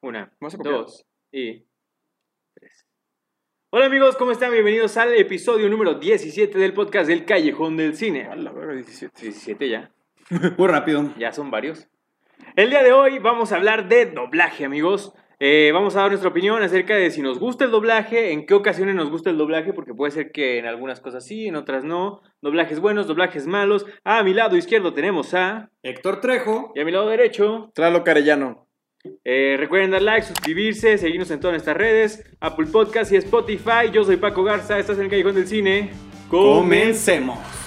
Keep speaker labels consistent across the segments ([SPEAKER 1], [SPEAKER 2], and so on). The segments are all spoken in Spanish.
[SPEAKER 1] Una,
[SPEAKER 2] Vamos a copiar.
[SPEAKER 1] dos y tres. Hola amigos, ¿cómo están? Bienvenidos al episodio número 17 del podcast del Callejón del Cine.
[SPEAKER 2] A la verga, 17.
[SPEAKER 1] 17 ya,
[SPEAKER 3] Muy rápido.
[SPEAKER 1] ya son varios. El día de hoy vamos a hablar de doblaje, amigos. Eh, vamos a dar nuestra opinión acerca de si nos gusta el doblaje, en qué ocasiones nos gusta el doblaje, porque puede ser que en algunas cosas sí, en otras no. Doblajes buenos, doblajes malos. A mi lado izquierdo tenemos a...
[SPEAKER 3] Héctor Trejo.
[SPEAKER 1] Y a mi lado derecho
[SPEAKER 2] Tlalo Carellano.
[SPEAKER 1] Eh, recuerden dar like, suscribirse, seguirnos en todas nuestras redes, Apple Podcast y Spotify. Yo soy Paco Garza, estás en el Callejón del Cine.
[SPEAKER 3] Comencemos.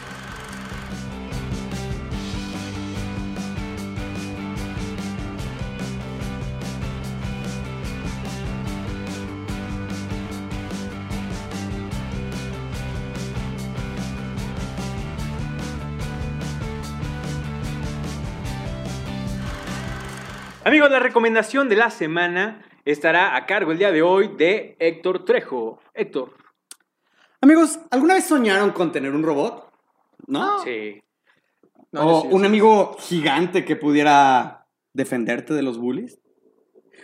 [SPEAKER 1] Amigos, la recomendación de la semana estará a cargo el día de hoy de Héctor Trejo. Héctor.
[SPEAKER 3] Amigos, ¿alguna vez soñaron con tener un robot? ¿No?
[SPEAKER 1] Sí.
[SPEAKER 2] No,
[SPEAKER 3] o
[SPEAKER 2] sí,
[SPEAKER 3] un
[SPEAKER 2] sí.
[SPEAKER 3] amigo gigante que pudiera defenderte de los bullies.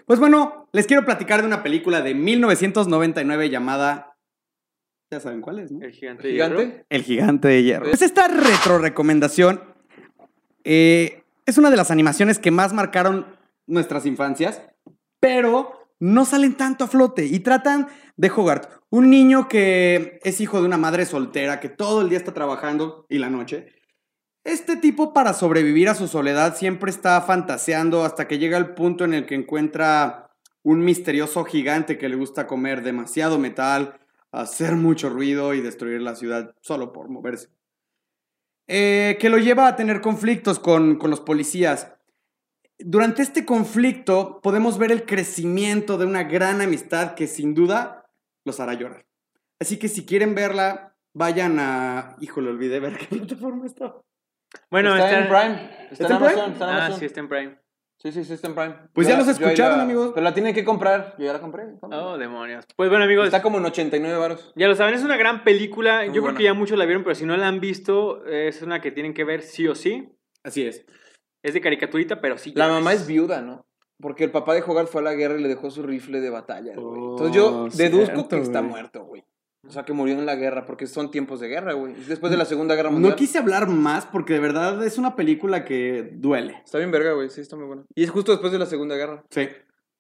[SPEAKER 3] Pues bueno, les quiero platicar de una película de 1999 llamada... Ya saben cuál es, ¿no?
[SPEAKER 1] El gigante. de hierro.
[SPEAKER 3] El gigante de hierro. Pues esta retro recomendación eh, es una de las animaciones que más marcaron nuestras infancias, pero no salen tanto a flote y tratan de Hogarth, un niño que es hijo de una madre soltera que todo el día está trabajando y la noche. Este tipo para sobrevivir a su soledad siempre está fantaseando hasta que llega el punto en el que encuentra un misterioso gigante que le gusta comer demasiado metal, hacer mucho ruido y destruir la ciudad solo por moverse. Eh, que lo lleva a tener conflictos con, con los policías. Durante este conflicto podemos ver el crecimiento de una gran amistad que sin duda los hará llorar. Así que si quieren verla, vayan a... Híjole, olvidé ver qué plataforma está.
[SPEAKER 1] Bueno,
[SPEAKER 2] está,
[SPEAKER 1] está,
[SPEAKER 2] en Prime. Está,
[SPEAKER 3] ¿Está
[SPEAKER 2] en
[SPEAKER 3] en Prime?
[SPEAKER 2] Amazon. Está en
[SPEAKER 1] Ah,
[SPEAKER 2] Amazon.
[SPEAKER 1] sí, está en Prime.
[SPEAKER 2] Sí, sí, sí, está en Prime.
[SPEAKER 3] Pues
[SPEAKER 2] Yo
[SPEAKER 3] ya los escucharon,
[SPEAKER 2] la-
[SPEAKER 3] amigos.
[SPEAKER 2] Pero la tienen que comprar. Yo ya la compré.
[SPEAKER 1] Oh, demonios. Pues bueno, amigos.
[SPEAKER 2] Está como en 89 varos.
[SPEAKER 1] Ya lo saben, es una gran película.
[SPEAKER 2] Muy
[SPEAKER 1] Yo creo
[SPEAKER 2] buena.
[SPEAKER 1] que ya muchos la vieron, pero si no la han visto, es una que tienen que ver sí o sí.
[SPEAKER 3] Así es.
[SPEAKER 1] Es de caricaturita, pero sí.
[SPEAKER 2] La mamá es viuda, ¿no? Porque el papá de Hogarth fue a la guerra y le dejó su rifle de batalla, güey.
[SPEAKER 3] Oh,
[SPEAKER 2] Entonces yo deduzco
[SPEAKER 3] cierto,
[SPEAKER 2] que está muerto, güey. O sea, que murió en la guerra, porque son tiempos de guerra, güey. Es Después de la Segunda Guerra Mundial.
[SPEAKER 3] No quise hablar más porque de verdad es una película que duele.
[SPEAKER 2] Está bien verga, güey. Sí, está muy buena. Y es justo después de la Segunda Guerra.
[SPEAKER 3] Sí.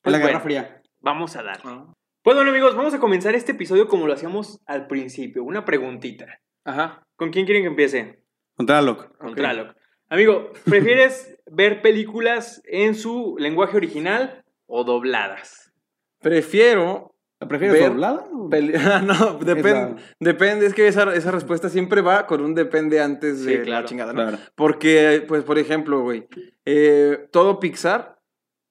[SPEAKER 1] Pues
[SPEAKER 3] la Guerra
[SPEAKER 1] bueno.
[SPEAKER 3] Fría.
[SPEAKER 1] Vamos a dar. Pues bueno, amigos, vamos a comenzar este episodio como lo hacíamos al principio. Una preguntita.
[SPEAKER 2] Ajá.
[SPEAKER 1] ¿Con quién quieren que empiece?
[SPEAKER 3] Contra Locke.
[SPEAKER 1] Con Traloc. Amigo, ¿prefieres ver películas en su lenguaje original o dobladas?
[SPEAKER 2] Prefiero
[SPEAKER 3] ¿La prefieres
[SPEAKER 2] Ver
[SPEAKER 3] doblada?
[SPEAKER 2] Ah, no, depende. Depende, es que esa, esa respuesta siempre va con un depende antes
[SPEAKER 1] Sí,
[SPEAKER 2] de
[SPEAKER 1] claro,
[SPEAKER 2] la chingada, ¿no?
[SPEAKER 3] Claro.
[SPEAKER 2] Porque, pues, por ejemplo, güey, eh, todo Pixar,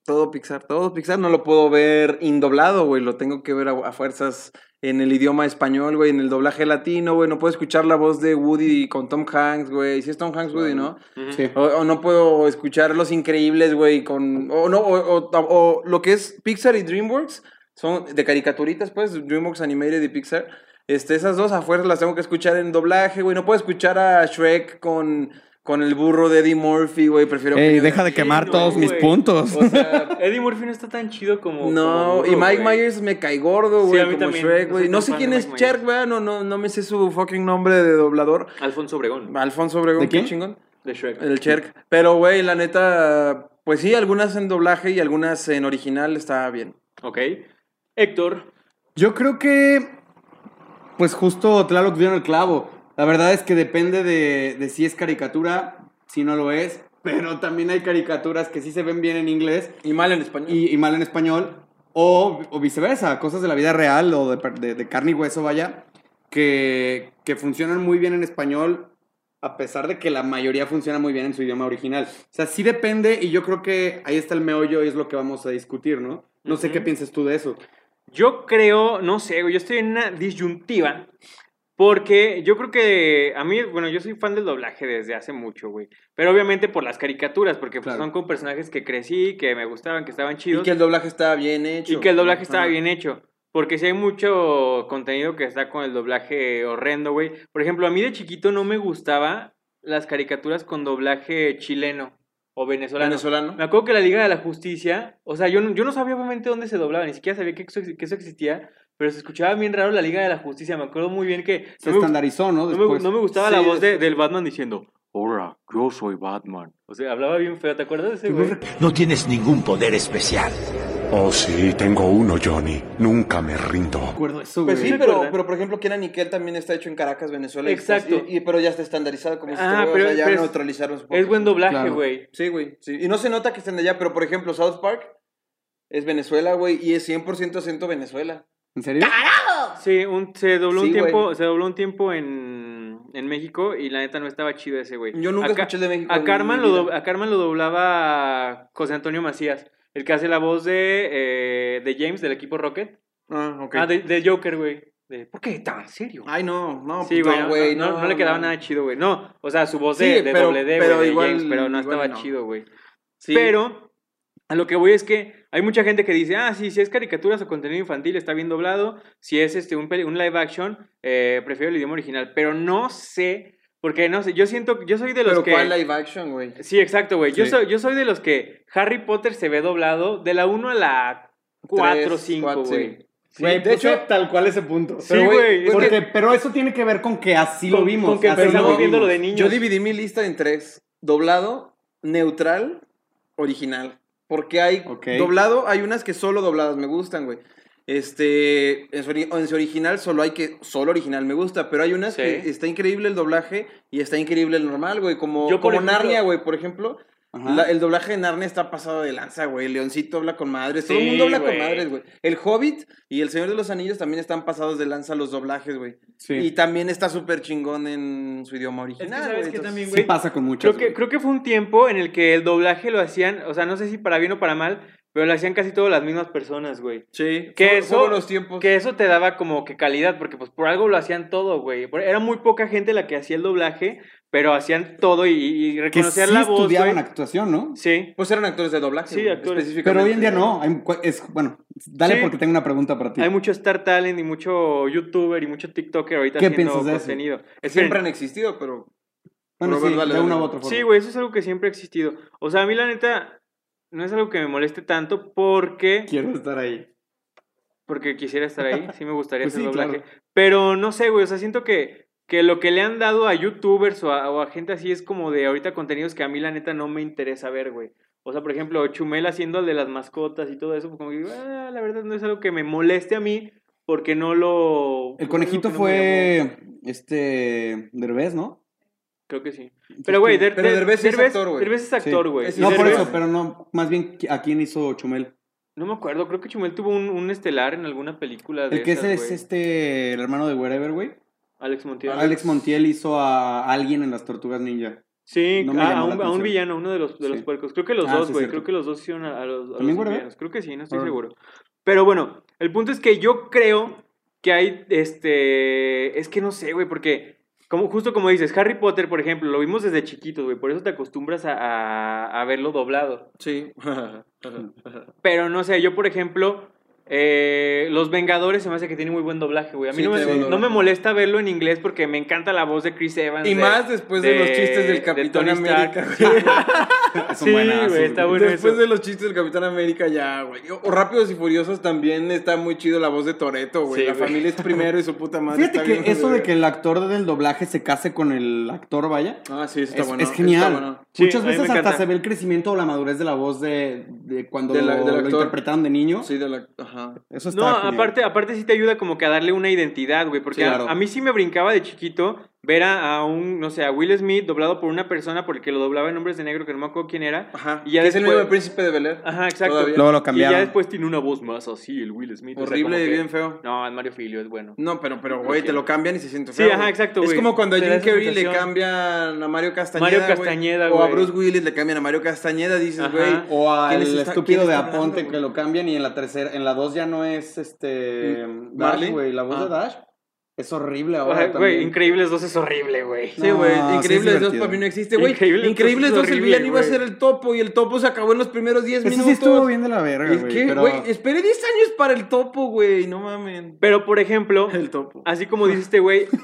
[SPEAKER 2] todo Pixar, todo Pixar no lo puedo ver indoblado, güey, lo tengo que ver a, a fuerzas en el idioma español, güey, en el doblaje latino, güey, no puedo escuchar la voz de Woody con Tom Hanks, güey, si es Tom Hanks, Woody, ¿no?
[SPEAKER 3] Sí.
[SPEAKER 2] O, o no puedo escuchar Los Increíbles, güey, con... O, no, o, o- o lo que es Pixar y DreamWorks, son de caricaturitas, pues, DreamWorks Animated y Pixar. Este, esas dos a fuerza las tengo que escuchar en doblaje, güey. No puedo escuchar a Shrek con, con el burro de Eddie Murphy, güey. Prefiero...
[SPEAKER 3] Ey, deja de
[SPEAKER 1] Sí,
[SPEAKER 3] quemar todos mis puntos.
[SPEAKER 1] O sea, Eddie Murphy no está tan chido como.
[SPEAKER 2] No,
[SPEAKER 1] como
[SPEAKER 2] y Mike
[SPEAKER 1] güey.
[SPEAKER 2] Myers me cae gordo,
[SPEAKER 1] Sí,
[SPEAKER 2] güey,
[SPEAKER 1] a mí
[SPEAKER 2] como
[SPEAKER 1] también.
[SPEAKER 2] Shrek,
[SPEAKER 1] No
[SPEAKER 2] güey. No sé quién es Shrek, güey. No, no, no me sé su fucking nombre de doblador.
[SPEAKER 1] Alfonso Obregón,
[SPEAKER 2] Alfonso Obregón,
[SPEAKER 3] ¿De
[SPEAKER 2] qué
[SPEAKER 3] quién?
[SPEAKER 2] chingón.
[SPEAKER 1] de Shrek.
[SPEAKER 2] El Cherk. Pero, güey, la neta, pues sí, algunas en doblaje y algunas en original está bien.
[SPEAKER 1] Ok. Héctor,
[SPEAKER 3] Yo creo que, pues justo Tlaloc dio en el clavo. La verdad es que depende de, de si es caricatura, si no lo es. Pero también hay caricaturas que sí se ven bien en inglés
[SPEAKER 2] Y mal en español.
[SPEAKER 3] y, y mal en español. O, o viceversa, cosas de la vida real o de, de- de carne y hueso, vaya, que, que funcionan muy bien en español, a pesar de que la mayoría funciona muy bien en su idioma original. O sea, sí depende y yo creo que ahí está el meollo y es lo que vamos a discutir, ¿no? No sé qué piensas tú de eso.
[SPEAKER 1] yo creo, no sé, yo estoy en una disyuntiva. Porque yo creo que a mí, bueno, yo soy fan del doblaje desde hace mucho, güey. Pero obviamente por las caricaturas, porque pues,
[SPEAKER 3] Claro.
[SPEAKER 1] son con personajes que crecí, que me gustaban, que estaban chidos.
[SPEAKER 2] Y que el doblaje estaba bien hecho.
[SPEAKER 1] Y que el doblaje estaba bien hecho. Porque si hay mucho contenido que está con el doblaje horrendo, güey. Por ejemplo, a mí de chiquito no me gustaba las caricaturas con doblaje chileno. o venezolano.
[SPEAKER 2] Venezolano.
[SPEAKER 1] Me acuerdo que la Liga de la Justicia, o sea, yo no, yo no sabía obviamente dónde se doblaba, ni siquiera sabía que eso, que eso existía, pero se escuchaba bien raro la Liga de la Justicia. Me acuerdo muy bien que
[SPEAKER 3] Se
[SPEAKER 1] no me,
[SPEAKER 3] estandarizó, ¿no?
[SPEAKER 1] no me-
[SPEAKER 3] Después.
[SPEAKER 1] no me gustaba
[SPEAKER 2] Sí,
[SPEAKER 1] la voz de- del Batman diciendo, Hola, yo soy Batman. O sea, hablaba bien feo, ¿te acuerdas de ese güey?
[SPEAKER 4] No tienes ningún poder especial.
[SPEAKER 5] Oh, sí, tengo uno, Johnny. Nunca me rindo.
[SPEAKER 3] recuerdo eso, güey.
[SPEAKER 2] Pues sí,
[SPEAKER 1] ¿Se
[SPEAKER 2] pero, pero por ejemplo, Kenan Nickel también está hecho en Caracas, Venezuela.
[SPEAKER 1] Exacto.
[SPEAKER 2] Y, y- pero ya está estandarizado como
[SPEAKER 1] Ah,
[SPEAKER 2] este
[SPEAKER 1] pero-
[SPEAKER 2] o sea, ya neutralizaron poco.
[SPEAKER 1] Es buen doblaje,
[SPEAKER 3] Claro.
[SPEAKER 1] güey.
[SPEAKER 2] Sí, güey. Sí. Y no se nota que estén de allá, pero por ejemplo, South Park es Venezuela, güey, y es 100% acento Venezuela.
[SPEAKER 3] ¿En serio?
[SPEAKER 1] Sí, un, se dobló un
[SPEAKER 2] Sí,
[SPEAKER 1] tiempo,
[SPEAKER 2] güey.
[SPEAKER 1] se dobló un tiempo en, en México y la neta no estaba chido ese güey.
[SPEAKER 2] Yo nunca
[SPEAKER 1] A
[SPEAKER 2] escuché el de México.
[SPEAKER 1] A
[SPEAKER 2] en
[SPEAKER 1] Carmen,
[SPEAKER 2] mi
[SPEAKER 1] lo
[SPEAKER 2] vida.
[SPEAKER 1] do- a Carmen lo doblaba José Antonio Macías, el que hace la voz de, eh, de James del equipo Rocket.
[SPEAKER 2] Ah, ok.
[SPEAKER 1] Ah, de, de Joker, güey. De, ¿Por qué tan serio?
[SPEAKER 2] Ay, no, no,
[SPEAKER 1] sí, güey,
[SPEAKER 2] no,
[SPEAKER 1] no,
[SPEAKER 2] güey.
[SPEAKER 1] no, no le quedaba nada chido, güey. No, o sea, su voz
[SPEAKER 2] Sí,
[SPEAKER 1] de, de
[SPEAKER 2] pero-
[SPEAKER 1] doble D,
[SPEAKER 2] pero
[SPEAKER 1] güey, de
[SPEAKER 2] igual-
[SPEAKER 1] James, pero no
[SPEAKER 2] igual
[SPEAKER 1] estaba
[SPEAKER 2] no.
[SPEAKER 1] chido, güey.
[SPEAKER 2] Sí.
[SPEAKER 1] Pero a lo que voy es que hay mucha gente que dice, ah, sí, si es caricaturas o contenido infantil está bien doblado, si es este un, live action, eh, prefiero el idioma original, pero no sé, porque no sé, yo siento, yo soy de los
[SPEAKER 2] Pero
[SPEAKER 1] que...
[SPEAKER 2] ¿cuál live action, güey?
[SPEAKER 1] Sí, exacto, güey. Yo,
[SPEAKER 2] Sí.
[SPEAKER 1] soy, yo soy de los que Harry Potter se ve doblado de la 1 a la 4 o
[SPEAKER 2] Tres,
[SPEAKER 1] 5,
[SPEAKER 2] cuatro, sí.
[SPEAKER 1] güey.
[SPEAKER 3] Güey,
[SPEAKER 2] de
[SPEAKER 3] de
[SPEAKER 2] hecho-
[SPEAKER 3] hecho, tal cual ese punto.
[SPEAKER 1] Sí,
[SPEAKER 3] Pero,
[SPEAKER 1] güey,
[SPEAKER 3] pero eso tiene que ver con que así lo vimos.
[SPEAKER 1] con que
[SPEAKER 3] así lo
[SPEAKER 1] viendo lo de niños.
[SPEAKER 2] Yo dividí mi lista en tres. Doblado, neutral, original. Porque hay doblado, hay unas que solo dobladas me gustan, güey. Este, en su, en su original solo hay que, solo original me gusta, pero hay unas
[SPEAKER 1] Sí.
[SPEAKER 2] que está increíble el doblaje y está increíble el normal, güey. Como,
[SPEAKER 1] Yo, por
[SPEAKER 2] como
[SPEAKER 1] ejemplo-
[SPEAKER 2] Narnia, güey, por ejemplo. La- el doblaje de Narnia está pasado de lanza, güey. Leoncito habla con madres. Todo el mundo habla con madres, güey. El Hobbit y El Señor de los Anillos también están pasados de lanza los doblajes, güey.
[SPEAKER 3] Sí.
[SPEAKER 2] Y también está súper chingón en su idioma original.
[SPEAKER 1] ¿sabes
[SPEAKER 2] güey,
[SPEAKER 1] qué
[SPEAKER 2] entonces-
[SPEAKER 1] también,
[SPEAKER 3] Sí pasa con muchas.
[SPEAKER 1] Creo que, creo que fue un tiempo en el que el doblaje lo hacían, o sea, no sé si para bien o para mal, pero lo hacían casi todas las mismas personas, güey.
[SPEAKER 2] Sí,
[SPEAKER 1] Que
[SPEAKER 2] fue-
[SPEAKER 1] eso,
[SPEAKER 2] los tiempos.
[SPEAKER 1] que eso te daba como que calidad, porque pues por algo lo hacían todo, güey. Era muy poca gente la que hacía el doblaje, pero hacían todo y, y
[SPEAKER 3] que
[SPEAKER 1] reconocían
[SPEAKER 3] sí
[SPEAKER 1] la voz,
[SPEAKER 3] estudiaban actuación, ¿no?
[SPEAKER 1] Sí.
[SPEAKER 2] Pues eran actores de doblaje.
[SPEAKER 1] Sí, actores.
[SPEAKER 2] específicamente.
[SPEAKER 3] Pero hoy en día no. hay cu- es, bueno, dale
[SPEAKER 1] Sí.
[SPEAKER 3] porque tengo una pregunta para ti.
[SPEAKER 1] Hay mucho Star Talent y mucho YouTuber y mucho TikToker ahorita
[SPEAKER 3] ¿Qué
[SPEAKER 1] haciendo
[SPEAKER 3] piensas de eso?
[SPEAKER 1] contenido. Esperen.
[SPEAKER 2] Siempre han existido, pero.
[SPEAKER 3] bueno,
[SPEAKER 2] Pero
[SPEAKER 3] sí, de una u otra forma.
[SPEAKER 1] Sí, güey, eso es algo que siempre ha existido. O sea, a mí la neta no es algo que me moleste tanto porque
[SPEAKER 3] Quiero estar ahí.
[SPEAKER 1] porque quisiera estar ahí, sí me gustaría
[SPEAKER 3] Pues
[SPEAKER 1] hacer
[SPEAKER 3] sí,
[SPEAKER 1] doblaje.
[SPEAKER 3] claro.
[SPEAKER 1] Pero no sé, güey, o sea, siento que, que lo que le han dado a youtubers o a, o a gente así es como de ahorita contenidos que a mí la neta no me interesa ver, güey. O sea, por ejemplo, Chumel haciendo el de las mascotas y todo eso, pues como que, ah, la verdad no es algo que me moleste a mí porque no lo...
[SPEAKER 3] El conejito
[SPEAKER 1] no
[SPEAKER 3] fue este Derbez, ¿no?
[SPEAKER 1] Creo que sí. Pero, güey, Der-
[SPEAKER 2] Pero
[SPEAKER 1] Der-
[SPEAKER 2] Derbez sí es actor, güey.
[SPEAKER 1] Derbez es actor, güey.
[SPEAKER 3] No, por
[SPEAKER 1] Derbez-
[SPEAKER 3] eso, pero no, más bien a quién hizo Chumel.
[SPEAKER 1] No me acuerdo, creo que Chumel tuvo un, un estelar en alguna película de
[SPEAKER 3] El que
[SPEAKER 1] esas,
[SPEAKER 3] ese es este, el hermano de Wherever, güey.
[SPEAKER 1] Alex Montiel.
[SPEAKER 3] Alex Montiel hizo a alguien en las Tortugas Ninja.
[SPEAKER 1] Sí,
[SPEAKER 3] No
[SPEAKER 1] a, un, a un
[SPEAKER 3] atención.
[SPEAKER 1] villano, uno de los, de los puercos. Creo que los
[SPEAKER 3] Ah,
[SPEAKER 1] dos, güey. Creo que los dos hicieron a, a los, los villanos. Creo que sí, no estoy seguro. Pero bueno, el punto es que yo creo que hay, este, es que no sé, güey, porque como, justo como dices, Harry Potter, por ejemplo, lo vimos desde chiquitos, güey, por eso te acostumbras a, a, a verlo doblado.
[SPEAKER 2] Sí.
[SPEAKER 1] Pero no sé, yo por ejemplo, eh, Los Vengadores se me hace que tiene muy buen doblaje, güey. A mí
[SPEAKER 2] Sí,
[SPEAKER 1] no, me, no molesta verlo en inglés porque me encanta la voz de Chris Evans.
[SPEAKER 2] y
[SPEAKER 1] de-
[SPEAKER 2] más después de, los chistes del
[SPEAKER 1] de
[SPEAKER 2] Capitán América.
[SPEAKER 1] Stark. Sí,
[SPEAKER 3] buenazos,
[SPEAKER 1] güey, está bueno
[SPEAKER 2] Después
[SPEAKER 1] eso.
[SPEAKER 2] de los chistes del Capitán América, ya, güey. O Rápidos y Furiosos también está muy chido la voz de Toreto, güey.
[SPEAKER 1] Sí,
[SPEAKER 2] la
[SPEAKER 1] güey.
[SPEAKER 2] familia es primero y su puta madre.
[SPEAKER 3] Fíjate
[SPEAKER 2] está
[SPEAKER 3] que
[SPEAKER 2] bien,
[SPEAKER 3] eso de que el actor del doblaje se case con el actor, vaya,
[SPEAKER 2] Ah, sí, eso está
[SPEAKER 3] es,
[SPEAKER 2] bueno.
[SPEAKER 3] es genial.
[SPEAKER 2] está bueno.
[SPEAKER 1] Sí,
[SPEAKER 3] Muchas veces hasta se ve el crecimiento o la madurez de la voz de, de cuando
[SPEAKER 2] De la-
[SPEAKER 3] lo, lo interpretaron de niño.
[SPEAKER 2] Sí, de la. Ajá.
[SPEAKER 3] Eso está
[SPEAKER 1] No,
[SPEAKER 3] genial.
[SPEAKER 1] aparte, aparte sí te ayuda como que a darle una identidad, güey. Porque
[SPEAKER 3] Sí,
[SPEAKER 1] a-
[SPEAKER 3] claro.
[SPEAKER 1] a, mí sí me brincaba de chiquito ver a, a un, no sé, a Will Smith doblado por una persona porque lo doblaba en Hombres de Negro, que no me acuerdo quién era.
[SPEAKER 2] Ajá.
[SPEAKER 1] Y ya
[SPEAKER 2] Que es el
[SPEAKER 1] después-
[SPEAKER 2] mismo príncipe de Bel Air.
[SPEAKER 1] Ajá, exacto.
[SPEAKER 2] Todavía.
[SPEAKER 3] Luego lo
[SPEAKER 1] Y
[SPEAKER 3] cambiaron.
[SPEAKER 1] ya después tiene una voz más así, el Will Smith. o sea,
[SPEAKER 2] Horrible y
[SPEAKER 1] que-
[SPEAKER 2] bien feo.
[SPEAKER 1] No, es Mario Filio, es bueno.
[SPEAKER 2] No, pero, pero, güey, te lo cambian y se siente
[SPEAKER 1] Sí,
[SPEAKER 2] feo.
[SPEAKER 1] ajá,
[SPEAKER 2] güey.
[SPEAKER 1] exacto,
[SPEAKER 2] Es
[SPEAKER 1] güey.
[SPEAKER 2] como cuando a Jim Carrey le cambian a Mario Castañeda.
[SPEAKER 1] Mario
[SPEAKER 2] güey.
[SPEAKER 1] Castañeda,
[SPEAKER 2] O a
[SPEAKER 1] güey.
[SPEAKER 2] Bruce Willis le cambian a Mario Castañeda, dices,
[SPEAKER 1] Ajá.
[SPEAKER 2] güey.
[SPEAKER 3] O
[SPEAKER 2] ¿quién
[SPEAKER 3] al
[SPEAKER 2] es
[SPEAKER 3] estúpido de Aponte
[SPEAKER 2] güey?
[SPEAKER 3] que lo cambian y en la tercera, en la dos ya no es este Dash,
[SPEAKER 2] Marley.
[SPEAKER 3] güey, la voz
[SPEAKER 2] Ah.
[SPEAKER 3] de Dash. Es horrible ahora
[SPEAKER 1] Güey. Increíbles 2 es horrible, güey.
[SPEAKER 2] Sí, güey.
[SPEAKER 3] No, sí es
[SPEAKER 2] Increíbles 2
[SPEAKER 3] divertido.
[SPEAKER 2] para mí no existe, güey.
[SPEAKER 1] Increíbles
[SPEAKER 2] Increíbles,
[SPEAKER 1] dos es
[SPEAKER 2] 2 el
[SPEAKER 1] horrible,
[SPEAKER 2] villano iba a ser el topo y el topo se acabó en los primeros 10
[SPEAKER 3] Ese
[SPEAKER 2] minutos.
[SPEAKER 3] sí estuvo bien de la verga,
[SPEAKER 2] Es
[SPEAKER 3] güey.
[SPEAKER 2] que,
[SPEAKER 3] pero-
[SPEAKER 2] güey, esperé 10 años para el topo, güey. No mamen.
[SPEAKER 1] Pero, por ejemplo,
[SPEAKER 2] El topo.
[SPEAKER 1] así como dice este güey,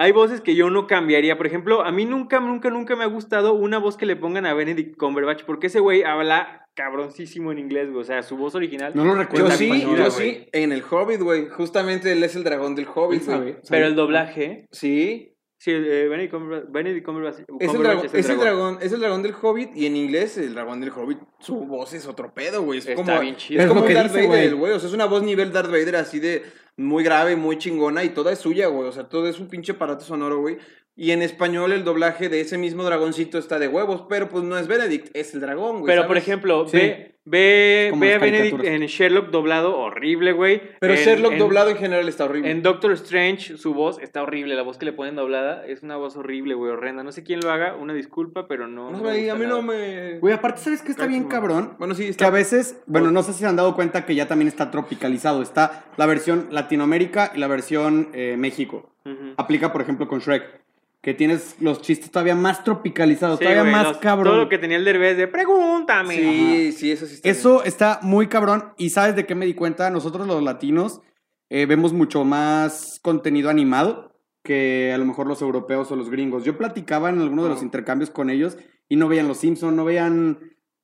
[SPEAKER 1] hay voces que yo no cambiaría. Por ejemplo, a mí nunca, nunca, nunca me ha gustado una voz que le pongan a Benedict Cumberbatch, porque ese güey habla cabroncísimo en inglés, güey. O sea, su voz original.
[SPEAKER 3] No lo
[SPEAKER 2] Yo
[SPEAKER 3] recuerdo.
[SPEAKER 1] Cuenta
[SPEAKER 2] sí,
[SPEAKER 1] española,
[SPEAKER 2] yo sí, en el Hobbit, güey. Justamente él es el dragón del Hobbit, güey.
[SPEAKER 1] Pero el doblaje.
[SPEAKER 2] Sí.
[SPEAKER 1] Sí, eh, Benedict Cumberbatch, Benedict Cumberbatch,
[SPEAKER 2] Es el, dragón,
[SPEAKER 1] es el
[SPEAKER 2] es el
[SPEAKER 1] dragón.
[SPEAKER 2] dragón, es el dragón del Hobbit y en inglés el dragón del Hobbit, su voz es otro pedo, güey. Es
[SPEAKER 1] Está
[SPEAKER 2] como,
[SPEAKER 1] bien chido.
[SPEAKER 2] es como Darth
[SPEAKER 3] dice,
[SPEAKER 2] Vader,
[SPEAKER 3] güey.
[SPEAKER 2] O sea, es una voz nivel Darth Vader así de muy grave, muy chingona y toda es suya, güey. O sea, todo es un pinche aparato sonoro, güey. Y en español el doblaje de ese mismo dragoncito está de huevos, pero pues no es Benedict, es el dragón, güey.
[SPEAKER 1] Pero,
[SPEAKER 2] ¿sabes?
[SPEAKER 1] por ejemplo,
[SPEAKER 3] Sí.
[SPEAKER 1] ve, ve, ve a Benedict en Sherlock doblado horrible, güey.
[SPEAKER 2] Pero
[SPEAKER 1] En-
[SPEAKER 2] Sherlock
[SPEAKER 1] en-
[SPEAKER 2] doblado en general está horrible.
[SPEAKER 1] En Doctor Strange, su voz está horrible. La voz que le ponen doblada es una voz horrible, güey, horrenda. No sé quién lo haga, una disculpa, pero no.
[SPEAKER 2] No, güey, a mí no me...
[SPEAKER 3] Güey, aparte, ¿sabes qué está bien cabrón?
[SPEAKER 2] Bueno, sí,
[SPEAKER 3] Que
[SPEAKER 2] está...
[SPEAKER 3] a veces, bueno, no sé si se han dado cuenta que ya también está tropicalizado. Está la versión Latinoamérica y la versión eh, México. Aplica, por ejemplo, con Shrek. Que tienes los chistes todavía más tropicalizados,
[SPEAKER 1] Sí,
[SPEAKER 3] todavía
[SPEAKER 1] güey,
[SPEAKER 3] más
[SPEAKER 1] los-
[SPEAKER 3] cabrón.
[SPEAKER 1] Todo lo que tenía el derbez de pregúntame.
[SPEAKER 2] Sí, sí, eso sí está
[SPEAKER 3] Eso está muy cabrón. ¿Y sabes de qué me di cuenta? Nosotros los latinos eh, vemos mucho más contenido animado que a lo mejor los europeos o los gringos. Yo platicaba en alguno de los intercambios con ellos y no veían Los Simpsons, no veían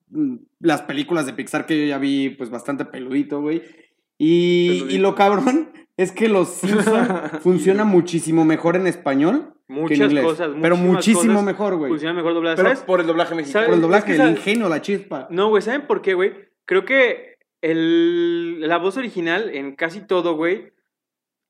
[SPEAKER 3] mm, las películas de Pixar que yo ya vi pues bastante peludito, güey. Y,
[SPEAKER 2] Peludito.
[SPEAKER 3] y lo cabrón es que Los Simpsons funciona muchísimo mejor en español
[SPEAKER 1] Muchas
[SPEAKER 3] inglés.
[SPEAKER 1] cosas,
[SPEAKER 3] pero muchísimo
[SPEAKER 1] cosas
[SPEAKER 3] mejor, güey.
[SPEAKER 1] Funciona mejor doblada.
[SPEAKER 2] Pero
[SPEAKER 1] ¿Sabes?
[SPEAKER 2] por el doblaje mexicano.
[SPEAKER 3] Por el doblaje,
[SPEAKER 1] es que
[SPEAKER 3] el ingenio, la chispa.
[SPEAKER 1] No, güey, ¿saben por qué, güey? Creo que el, la voz original en casi todo, güey,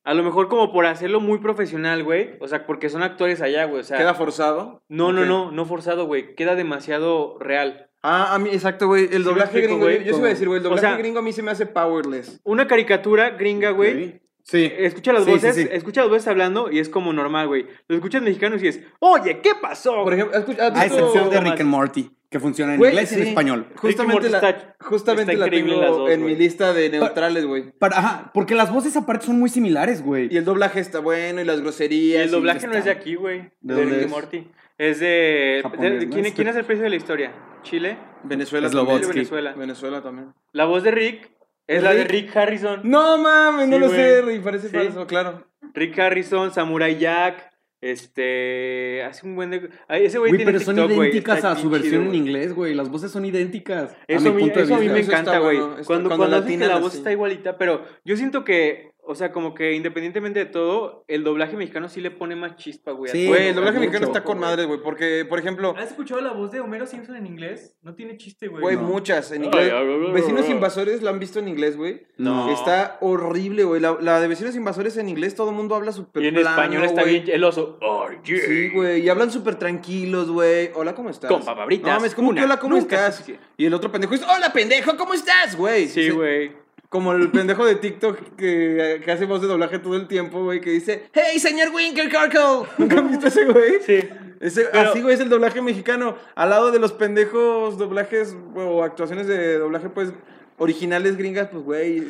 [SPEAKER 1] a lo mejor como por hacerlo muy profesional, güey, o sea, porque son actores allá, güey, o sea...
[SPEAKER 2] ¿Queda forzado?
[SPEAKER 1] no, no, no, no forzado, güey, queda demasiado real.
[SPEAKER 2] Ah, a mí, exacto, güey. El doblaje
[SPEAKER 1] explico,
[SPEAKER 2] gringo,
[SPEAKER 1] güey?
[SPEAKER 2] yo, yo sí iba a decir, güey, el
[SPEAKER 1] O
[SPEAKER 2] doblaje
[SPEAKER 1] sea-
[SPEAKER 2] gringo a mí se me hace powerless.
[SPEAKER 1] Una caricatura gringa, güey,
[SPEAKER 3] Sí.
[SPEAKER 1] escucha las
[SPEAKER 3] Sí,
[SPEAKER 1] voces,
[SPEAKER 3] sí.
[SPEAKER 1] escucha las voces hablando y es como normal, güey. Lo escuchas mexicano y es, oye, ¿qué pasó?
[SPEAKER 2] Por ejemplo, escucha, ¿has
[SPEAKER 3] A
[SPEAKER 2] visto-
[SPEAKER 3] excepción de. Rick and Morty, que funciona en
[SPEAKER 2] Güey,
[SPEAKER 3] inglés y en español.
[SPEAKER 2] Justamente la,
[SPEAKER 1] and está-
[SPEAKER 2] justamente
[SPEAKER 1] está
[SPEAKER 2] la tengo
[SPEAKER 1] las dos,
[SPEAKER 2] en
[SPEAKER 1] güey.
[SPEAKER 2] mi lista de neutrales, güey.
[SPEAKER 3] Para- ajá, porque las voces aparte son muy similares, güey.
[SPEAKER 2] Y el doblaje está bueno y las
[SPEAKER 1] Y
[SPEAKER 2] groserías.
[SPEAKER 1] el
[SPEAKER 2] y-
[SPEAKER 1] doblaje no
[SPEAKER 3] está-
[SPEAKER 1] es de aquí, güey.
[SPEAKER 3] ¿De
[SPEAKER 1] Rick y
[SPEAKER 3] es?
[SPEAKER 1] Morty. Es de...
[SPEAKER 3] Japonés,
[SPEAKER 1] de-
[SPEAKER 3] ¿no?
[SPEAKER 1] ¿quién, quién es el precio de la historia? ¿Chile?
[SPEAKER 2] Venezuela.
[SPEAKER 1] Venezuela.
[SPEAKER 2] Venezuela también.
[SPEAKER 1] La voz de Rick es
[SPEAKER 2] ¿Es
[SPEAKER 1] la de
[SPEAKER 2] Rick?
[SPEAKER 1] Harrison.
[SPEAKER 2] No mames, no
[SPEAKER 1] Sí,
[SPEAKER 2] lo
[SPEAKER 1] güey.
[SPEAKER 2] sé, Rick, parece
[SPEAKER 1] Sí.
[SPEAKER 2] falso, claro.
[SPEAKER 1] Rick Harrison, Samurai Jack, este... Hace un buen de... Ay, ese güey
[SPEAKER 3] Güey,
[SPEAKER 1] tiene
[SPEAKER 3] pero son
[SPEAKER 1] TikTok, güey,
[SPEAKER 3] idénticas a su versión
[SPEAKER 1] chido,
[SPEAKER 3] en inglés, güey. Las voces son idénticas.
[SPEAKER 1] Eso,
[SPEAKER 3] a mi
[SPEAKER 1] mí,
[SPEAKER 3] punto de
[SPEAKER 1] eso a mí
[SPEAKER 3] vista.
[SPEAKER 1] me
[SPEAKER 2] Eso
[SPEAKER 1] encanta, güey.
[SPEAKER 2] bueno,
[SPEAKER 1] Cuando,
[SPEAKER 2] cuando
[SPEAKER 1] cuando, que
[SPEAKER 2] latinan
[SPEAKER 1] la voz
[SPEAKER 2] así.
[SPEAKER 1] está igualita, pero yo siento que, o sea, como que independientemente de todo, el doblaje mexicano sí le pone más chispa, güey.
[SPEAKER 3] Sí,
[SPEAKER 2] Güey, el doblaje mexicano está con
[SPEAKER 1] güey.
[SPEAKER 2] madres, güey, porque, por ejemplo,
[SPEAKER 1] ¿Has escuchado la voz de Homero Simpson en inglés? No tiene chiste, güey.
[SPEAKER 2] güey,
[SPEAKER 3] no.
[SPEAKER 2] muchas en inglés.
[SPEAKER 1] ay, ay, ay,
[SPEAKER 2] Vecinos invasores la han visto en inglés, güey.
[SPEAKER 3] No.
[SPEAKER 2] Está horrible, güey. La, la de vecinos invasores en inglés todo el mundo habla súper
[SPEAKER 1] Y en
[SPEAKER 2] plano,
[SPEAKER 1] español está
[SPEAKER 2] güey.
[SPEAKER 1] bien el oso. Oh, yeah.
[SPEAKER 2] Sí, güey, y hablan súper tranquilos, güey. Hola, ¿cómo estás?
[SPEAKER 1] Con papabritas.
[SPEAKER 2] No mames, ¿cómo que hola, cómo
[SPEAKER 1] nunca
[SPEAKER 2] estás? Y el otro pendejo dice, hola, pendejo, ¿cómo estás, güey?
[SPEAKER 1] Sí, güey.
[SPEAKER 2] Como el pendejo de TikTok que, que hace voz de doblaje todo el tiempo, güey, que dice, hey, señor Winker Carkle. ¿Nunca visto ese güey?
[SPEAKER 1] Sí.
[SPEAKER 2] Ese,
[SPEAKER 1] Pero-
[SPEAKER 2] así, güey, es el doblaje mexicano. Al lado de los pendejos doblajes o actuaciones de doblaje, pues, originales gringas, pues, güey,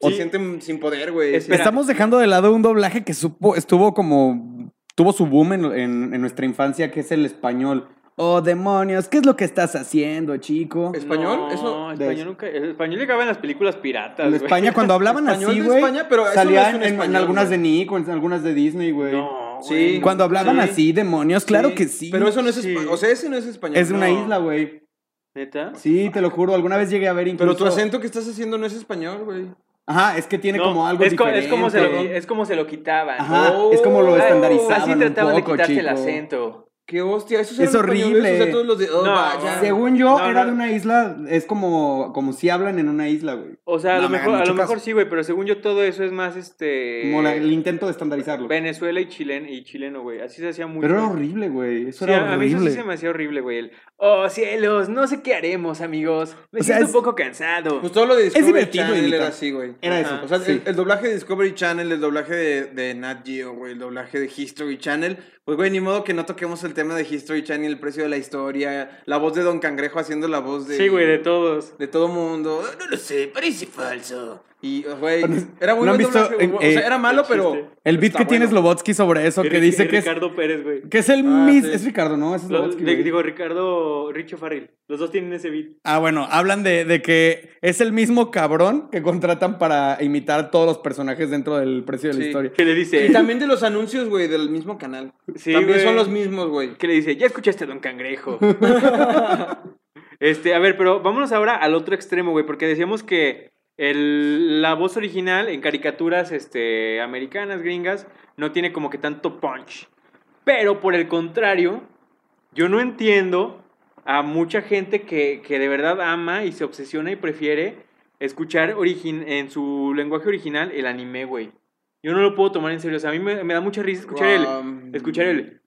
[SPEAKER 2] se
[SPEAKER 1] Sí.
[SPEAKER 2] sienten sin poder, güey.
[SPEAKER 3] Estamos dejando de lado un doblaje que supo, estuvo como. tuvo su boom en, en- en nuestra infancia, que es el español. Oh, demonios, ¿qué es lo que estás haciendo, chico?
[SPEAKER 2] ¿Español?
[SPEAKER 1] No,
[SPEAKER 2] Eso-
[SPEAKER 1] español nunca. El español llegaba en las películas piratas.
[SPEAKER 3] En. España, cuando hablaban
[SPEAKER 2] Español
[SPEAKER 3] así,
[SPEAKER 2] de
[SPEAKER 3] güey,
[SPEAKER 2] eso no
[SPEAKER 3] salían
[SPEAKER 2] es un
[SPEAKER 3] en- en,
[SPEAKER 2] español,
[SPEAKER 3] algunas
[SPEAKER 2] güey.
[SPEAKER 3] de Nick o en algunas de Disney, güey.
[SPEAKER 1] No,
[SPEAKER 2] Sí.
[SPEAKER 3] Cuando hablaban
[SPEAKER 2] Sí.
[SPEAKER 3] así, demonios, claro
[SPEAKER 2] Sí,
[SPEAKER 3] que sí.
[SPEAKER 2] Pero eso no es
[SPEAKER 1] Sí.
[SPEAKER 2] español. O sea, ese no es español.
[SPEAKER 3] Es de una
[SPEAKER 1] No.
[SPEAKER 3] isla, güey.
[SPEAKER 1] ¿Neta?
[SPEAKER 3] Sí, te lo juro, alguna vez llegué a ver incluso...
[SPEAKER 2] Pero tu acento que estás haciendo no es español, güey.
[SPEAKER 3] Ajá, es que tiene
[SPEAKER 1] No,
[SPEAKER 3] como algo
[SPEAKER 1] es, co-
[SPEAKER 3] diferente.
[SPEAKER 1] es como se lo, es como se lo quitaban.
[SPEAKER 3] Ajá,
[SPEAKER 2] Oh,
[SPEAKER 3] es como lo
[SPEAKER 2] así
[SPEAKER 3] estandarizaban
[SPEAKER 1] Así
[SPEAKER 3] un
[SPEAKER 1] trataban de
[SPEAKER 3] poco,
[SPEAKER 1] quitarte el
[SPEAKER 3] chico.
[SPEAKER 1] acento.
[SPEAKER 2] Qué hostia, eso
[SPEAKER 3] Es horrible.
[SPEAKER 2] O sea, todos los de. oh,
[SPEAKER 1] No,
[SPEAKER 2] vaya.
[SPEAKER 3] Según yo,
[SPEAKER 1] No,
[SPEAKER 3] era
[SPEAKER 1] no.
[SPEAKER 3] de una isla, es como, como si hablan en una isla, güey.
[SPEAKER 1] O sea, a
[SPEAKER 3] No
[SPEAKER 1] lo
[SPEAKER 3] me
[SPEAKER 1] mejor, a lo mejor sí, güey, pero según yo todo eso es más este.
[SPEAKER 3] Como la- el intento de estandarizarlo.
[SPEAKER 1] Venezuela y chileno, y chileno, güey. Así se hacía mucho.
[SPEAKER 3] Pero era horrible, güey. Eso
[SPEAKER 1] Sí,
[SPEAKER 3] era
[SPEAKER 1] a, a mí eso
[SPEAKER 3] horrible.
[SPEAKER 1] sí se me hacía horrible, güey. El, oh, cielos, no sé qué haremos, amigos. Me
[SPEAKER 3] O sea,
[SPEAKER 1] siento
[SPEAKER 3] es-
[SPEAKER 1] un poco cansado.
[SPEAKER 2] Pues todo lo de Discovery
[SPEAKER 3] divertido
[SPEAKER 2] Channel
[SPEAKER 3] imitar.
[SPEAKER 2] era así, güey.
[SPEAKER 3] Era eso.
[SPEAKER 2] O sea,
[SPEAKER 3] Sí.
[SPEAKER 2] el, el doblaje de Discovery Channel, el doblaje de, de Nat Geo, güey, el doblaje de History Channel. Pues, güey, ni modo que no toquemos el tema de History Channel, el precio de la historia, la voz de Don Cangrejo haciendo la voz de...
[SPEAKER 1] Sí, güey, de todos.
[SPEAKER 2] De todo mundo. No lo sé, parece falso. Y, güey, era muy
[SPEAKER 3] ¿no han visto.
[SPEAKER 2] O sea,
[SPEAKER 3] eh,
[SPEAKER 2] era malo,
[SPEAKER 1] el
[SPEAKER 2] pero...
[SPEAKER 3] El beat que tiene
[SPEAKER 2] bueno.
[SPEAKER 3] Slobotsky sobre eso, que dice que es,
[SPEAKER 1] Ricardo Pérez, güey.
[SPEAKER 3] que es el
[SPEAKER 2] Ah,
[SPEAKER 3] mis...
[SPEAKER 2] sí.
[SPEAKER 3] Es Ricardo, ¿no? Es
[SPEAKER 1] Lo-
[SPEAKER 3] Slobotsky,
[SPEAKER 1] digo, Ricardo Richo Farrell. Los dos tienen ese beat.
[SPEAKER 3] Ah, bueno, hablan de, de que es el mismo cabrón que contratan para imitar todos los personajes dentro del precio de la
[SPEAKER 2] Sí.
[SPEAKER 3] historia.
[SPEAKER 1] Que le dice.
[SPEAKER 2] Y también de los anuncios, güey, del mismo canal.
[SPEAKER 1] Sí,
[SPEAKER 2] también son los mismos, güey.
[SPEAKER 1] Que le dice, ya escuchaste Don Cangrejo. este, a ver, pero vámonos ahora al otro extremo, güey, porque decíamos que el- la voz original en caricaturas este, americanas, gringas, no tiene como que tanto punch. Pero por el contrario, yo no entiendo a mucha gente que, que de verdad ama y se obsesiona y prefiere escuchar en su lenguaje original el anime, güey. Yo no lo puedo tomar en serio. O sea, a mí me, me da mucha risa escuchar el... Escuchar el...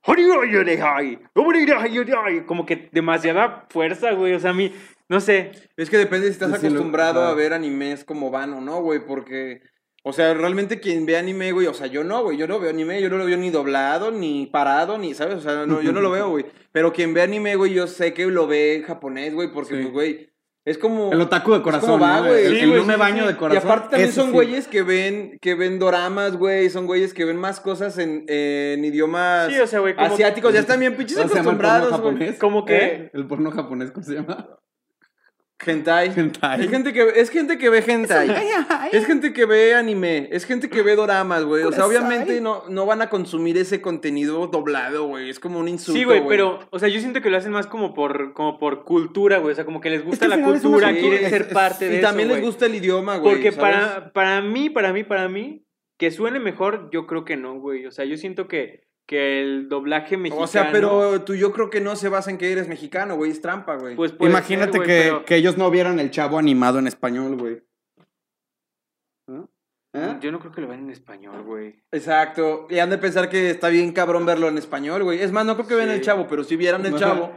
[SPEAKER 1] Como que demasiada fuerza, güey. O sea, a mí... No sé.
[SPEAKER 2] Es que depende si estás
[SPEAKER 3] lo-
[SPEAKER 2] acostumbrado a ver animes como van o no, güey, porque... O sea, realmente quien ve anime, güey, o sea, yo no, güey, yo no veo anime, yo no lo veo ni doblado, ni parado, ni, ¿sabes? O sea, no, yo no lo veo, güey. Pero quien ve anime, güey, yo sé que lo ve en japonés, güey, porque,
[SPEAKER 3] Sí.
[SPEAKER 2] pues, güey, es como...
[SPEAKER 3] El otaku de corazón,
[SPEAKER 2] como va,
[SPEAKER 3] ¿no?
[SPEAKER 2] güey.
[SPEAKER 3] El,
[SPEAKER 2] Sí,
[SPEAKER 3] el
[SPEAKER 2] güey,
[SPEAKER 3] no me
[SPEAKER 2] sí,
[SPEAKER 3] baño
[SPEAKER 2] sí.
[SPEAKER 3] de corazón.
[SPEAKER 2] Y aparte también
[SPEAKER 3] Eso
[SPEAKER 2] son
[SPEAKER 3] sí.
[SPEAKER 2] güeyes que ven, que ven doramas, güey, son güeyes que ven más cosas en, en idiomas
[SPEAKER 1] Sí, o sea, güey, como-
[SPEAKER 2] asiáticos, ya están bien pinches
[SPEAKER 3] ¿Cómo
[SPEAKER 2] acostumbrados, güey.
[SPEAKER 1] Como que-
[SPEAKER 3] ¿Eh? El porno japonés, ¿cómo se llama?
[SPEAKER 2] Hentai.
[SPEAKER 3] Hentai.
[SPEAKER 2] Es gente que, es gente que ve hentai. Es gente que ve anime. Es gente que ve doramas, güey. O sea, obviamente no, no van a consumir ese contenido doblado, güey. Es como un insulto,
[SPEAKER 1] Sí, güey, pero, o sea, yo siento que lo hacen más como por, como por cultura, güey. O sea, como que les gusta
[SPEAKER 3] que
[SPEAKER 1] la cultura, quieren
[SPEAKER 3] es-
[SPEAKER 1] ser
[SPEAKER 3] es-
[SPEAKER 1] parte de
[SPEAKER 2] Y
[SPEAKER 1] eso.
[SPEAKER 2] también les gusta el idioma, güey.
[SPEAKER 1] Porque
[SPEAKER 2] ¿sabes?
[SPEAKER 1] para, para mí, para mí, para mí, que suene mejor, yo creo que no, güey. O sea, yo siento que, que el doblaje mexicano.
[SPEAKER 2] O sea, pero tú yo creo que no se basa en que eres mexicano, güey. Es trampa, güey.
[SPEAKER 1] Pues
[SPEAKER 3] Imagínate
[SPEAKER 1] ser, güey,
[SPEAKER 3] que,
[SPEAKER 1] pero
[SPEAKER 3] que ellos no vieran el chavo animado en español, güey. ¿Eh?
[SPEAKER 1] Yo no creo que lo vean en español, güey.
[SPEAKER 2] Exacto. Y han de pensar que está bien cabrón verlo en español, güey. Es más, no creo que vean el chavo, pero si vieran el
[SPEAKER 3] Ajá.
[SPEAKER 2] chavo.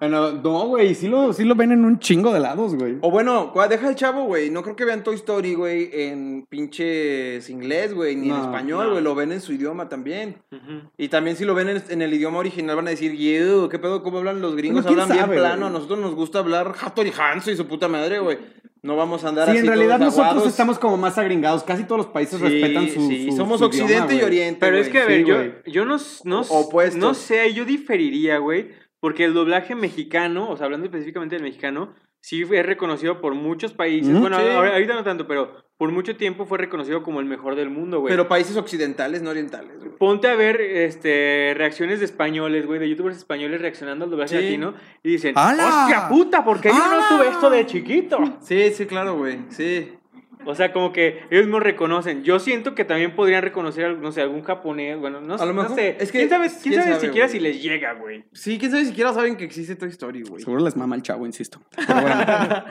[SPEAKER 3] Bueno, no, güey, sí lo, sí lo ven en un chingo de lados, güey.
[SPEAKER 2] O bueno, deja el chavo, güey. No creo que vean Toy Story, güey, en pinches inglés, güey, ni en español,
[SPEAKER 1] no.
[SPEAKER 2] güey. Lo ven en su idioma también. Y también si lo ven en, en el idioma original van a decir, "Ew, ¿qué pedo? ¿Cómo hablan los gringos?
[SPEAKER 3] Bueno, ¿quién
[SPEAKER 2] hablan bien plano. A nosotros nos gusta hablar Hattori Hanzo y su puta madre, güey. No vamos a andar
[SPEAKER 3] Sí,
[SPEAKER 2] así
[SPEAKER 3] en realidad
[SPEAKER 2] todos
[SPEAKER 3] nosotros
[SPEAKER 2] aguados.
[SPEAKER 3] estamos como más agringados. Casi todos los países
[SPEAKER 2] Sí,
[SPEAKER 3] respetan su.
[SPEAKER 2] sí,
[SPEAKER 3] su-
[SPEAKER 2] somos
[SPEAKER 3] su
[SPEAKER 2] Occidente
[SPEAKER 3] idioma,
[SPEAKER 2] y. Oriente,
[SPEAKER 1] Pero es que, a ver,
[SPEAKER 3] sí,
[SPEAKER 1] yo, yo no, no, no sé, yo diferiría, güey, porque el doblaje mexicano, o sea, hablando específicamente del mexicano, sí es reconocido por muchos países.
[SPEAKER 3] Ujú,
[SPEAKER 1] bueno,
[SPEAKER 2] sí.
[SPEAKER 1] ahorita no tanto, pero por mucho tiempo fue reconocido como el mejor del mundo, güey.
[SPEAKER 2] Pero países occidentales, no orientales, güey.
[SPEAKER 1] Ponte a ver este, reacciones de españoles, güey, de youtubers españoles reaccionando al doblaje
[SPEAKER 2] Sí.
[SPEAKER 1] latino y dicen,
[SPEAKER 3] ¡Hala!
[SPEAKER 1] ¡hostia puta! porque yo no tuve esto de chiquito?
[SPEAKER 2] Sí, sí, claro, güey. Sí.
[SPEAKER 1] O sea, como que ellos no reconocen. Yo siento que también podrían reconocer, no sé, algún japonés, bueno, no,
[SPEAKER 2] A lo
[SPEAKER 1] no
[SPEAKER 2] mejor-
[SPEAKER 1] sé.
[SPEAKER 2] es que-
[SPEAKER 1] ¿Quién sabe, quién
[SPEAKER 2] quién
[SPEAKER 1] sabe
[SPEAKER 2] sabe,
[SPEAKER 1] siquiera si les llega, güey?
[SPEAKER 2] Sí, quién sabe siquiera saben que existe Toy Story, güey.
[SPEAKER 3] Seguro les mama el chavo, insisto. Pero bueno.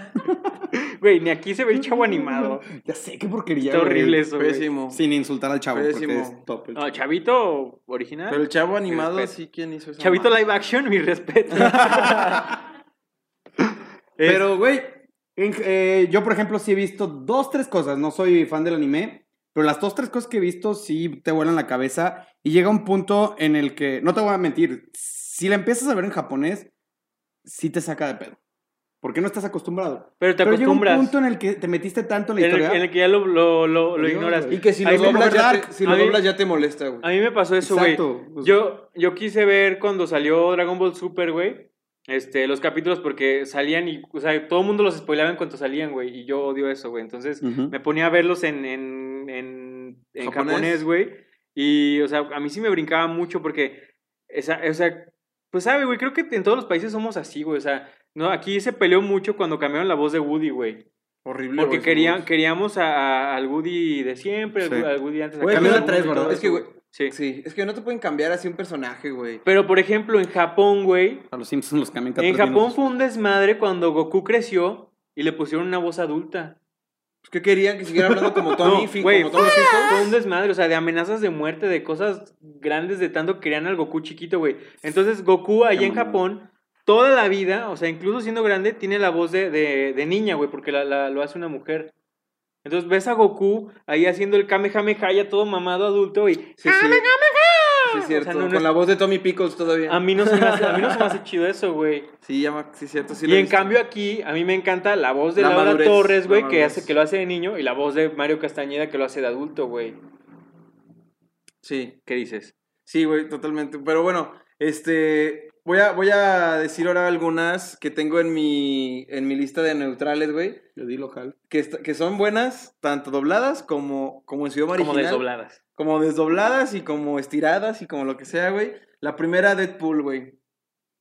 [SPEAKER 1] Güey, ni aquí se ve el chavo animado.
[SPEAKER 3] ya sé qué porquería.
[SPEAKER 1] Está horrible eso, güey.
[SPEAKER 2] Pésimo.
[SPEAKER 3] Sin insultar al chavo, porque
[SPEAKER 2] Pésimo.
[SPEAKER 3] es top. el
[SPEAKER 1] No. Chavito original.
[SPEAKER 2] Pero el chavo animado, sí, ¿quién hizo eso?
[SPEAKER 1] Chavito live action, mi respeto.
[SPEAKER 3] Pero, güey, en- eh, yo, por ejemplo, sí he visto dos, tres cosas. No soy fan del anime, pero las dos, tres cosas que he visto sí te vuelan la cabeza. Y llega un punto en el que, no te voy a mentir, si la empiezas a ver en japonés, sí te saca de pedo. Porque no estás acostumbrado.
[SPEAKER 1] Pero te
[SPEAKER 3] pero llega un
[SPEAKER 1] acostumbras.
[SPEAKER 3] punto en el que te metiste tanto en
[SPEAKER 1] En
[SPEAKER 3] la
[SPEAKER 1] el,
[SPEAKER 3] historia.
[SPEAKER 1] en el que ya lo, lo, lo, lo ignoras.
[SPEAKER 2] Y que si
[SPEAKER 1] A
[SPEAKER 2] lo doblas, ya
[SPEAKER 3] Dark.
[SPEAKER 2] te, si
[SPEAKER 1] mí-
[SPEAKER 2] doblas ya te molesta, güey.
[SPEAKER 1] A mí me pasó eso, güey.
[SPEAKER 3] Exacto. Pues-
[SPEAKER 1] Yo, yo quise ver cuando salió Dragon Ball Super, güey. Este, los capítulos porque salían y, o sea, todo el mundo los spoilaba en cuanto salían, güey. Y yo odio eso, güey. Entonces me ponía a verlos en, en, en, en
[SPEAKER 2] ¿Japonés?
[SPEAKER 1] güey. Y, o sea, a mí sí me brincaba mucho porque, esa, o sea, pues sabe, güey, creo que en todos los países somos así, güey. O sea, no, aquí se peleó mucho cuando cambiaron la voz de Woody, güey.
[SPEAKER 2] Horrible,
[SPEAKER 1] Porque
[SPEAKER 2] voz.
[SPEAKER 1] queía a- a- al Woody de siempre, al
[SPEAKER 3] Sí.
[SPEAKER 1] Gu- al Woody antes.
[SPEAKER 2] Güey,
[SPEAKER 3] tres,
[SPEAKER 1] y todo
[SPEAKER 3] ¿verdad?
[SPEAKER 2] Es que, güey,
[SPEAKER 1] Sí.
[SPEAKER 2] Sí, es que no te pueden cambiar así un personaje, güey.
[SPEAKER 1] Pero, por ejemplo, en Japón, güey,
[SPEAKER 3] A los Simpsons los cambian
[SPEAKER 1] en Japón
[SPEAKER 3] minutos.
[SPEAKER 1] fue un desmadre cuando Goku creció y le pusieron una voz adulta.
[SPEAKER 2] Pues que querían que siguiera hablando como
[SPEAKER 1] No,
[SPEAKER 2] Fi-
[SPEAKER 1] güey,
[SPEAKER 2] como
[SPEAKER 1] fue, un desmadre, o sea, de amenazas de muerte, de cosas grandes, de tanto que querían al Goku chiquito, güey. Entonces, Goku allá en. Japón, toda la vida, o sea, incluso siendo grande, tiene la voz de, de, de niña, güey, porque la, la- lo hace una mujer. Entonces ves a Goku ahí haciendo el Kamehameha ya todo mamado adulto y...
[SPEAKER 2] Sí, sí. Sí, es cierto.
[SPEAKER 1] O sea, no- no
[SPEAKER 2] Con
[SPEAKER 1] es-
[SPEAKER 2] la voz de Tommy Pickles todavía.
[SPEAKER 1] A mí no se me hace, a mí no se me hace chido eso, güey.
[SPEAKER 2] Sí, llama, sí, es cierto. Sí
[SPEAKER 1] y
[SPEAKER 2] lo
[SPEAKER 1] en
[SPEAKER 2] visto.
[SPEAKER 1] cambio aquí, a mí me encanta la voz de
[SPEAKER 2] La
[SPEAKER 1] Laura
[SPEAKER 2] madurez,
[SPEAKER 1] Torres,
[SPEAKER 2] la
[SPEAKER 1] güey, que, hace, que lo hace de niño, y la voz de Mario Castañeda, que lo hace de adulto, güey.
[SPEAKER 2] Sí,
[SPEAKER 1] ¿Qué dices?
[SPEAKER 2] sí, güey, totalmente. Pero bueno, este. Voy a, voy a decir ahora algunas que tengo en mi, en mi lista de neutrales, güey.
[SPEAKER 3] Yo di local.
[SPEAKER 2] Que, est- que son buenas, tanto dobladas como, como en su idioma
[SPEAKER 1] Como
[SPEAKER 2] original.
[SPEAKER 1] desdobladas.
[SPEAKER 2] Como desdobladas y como estiradas y como lo que sea, güey. La primera, Deadpool, güey.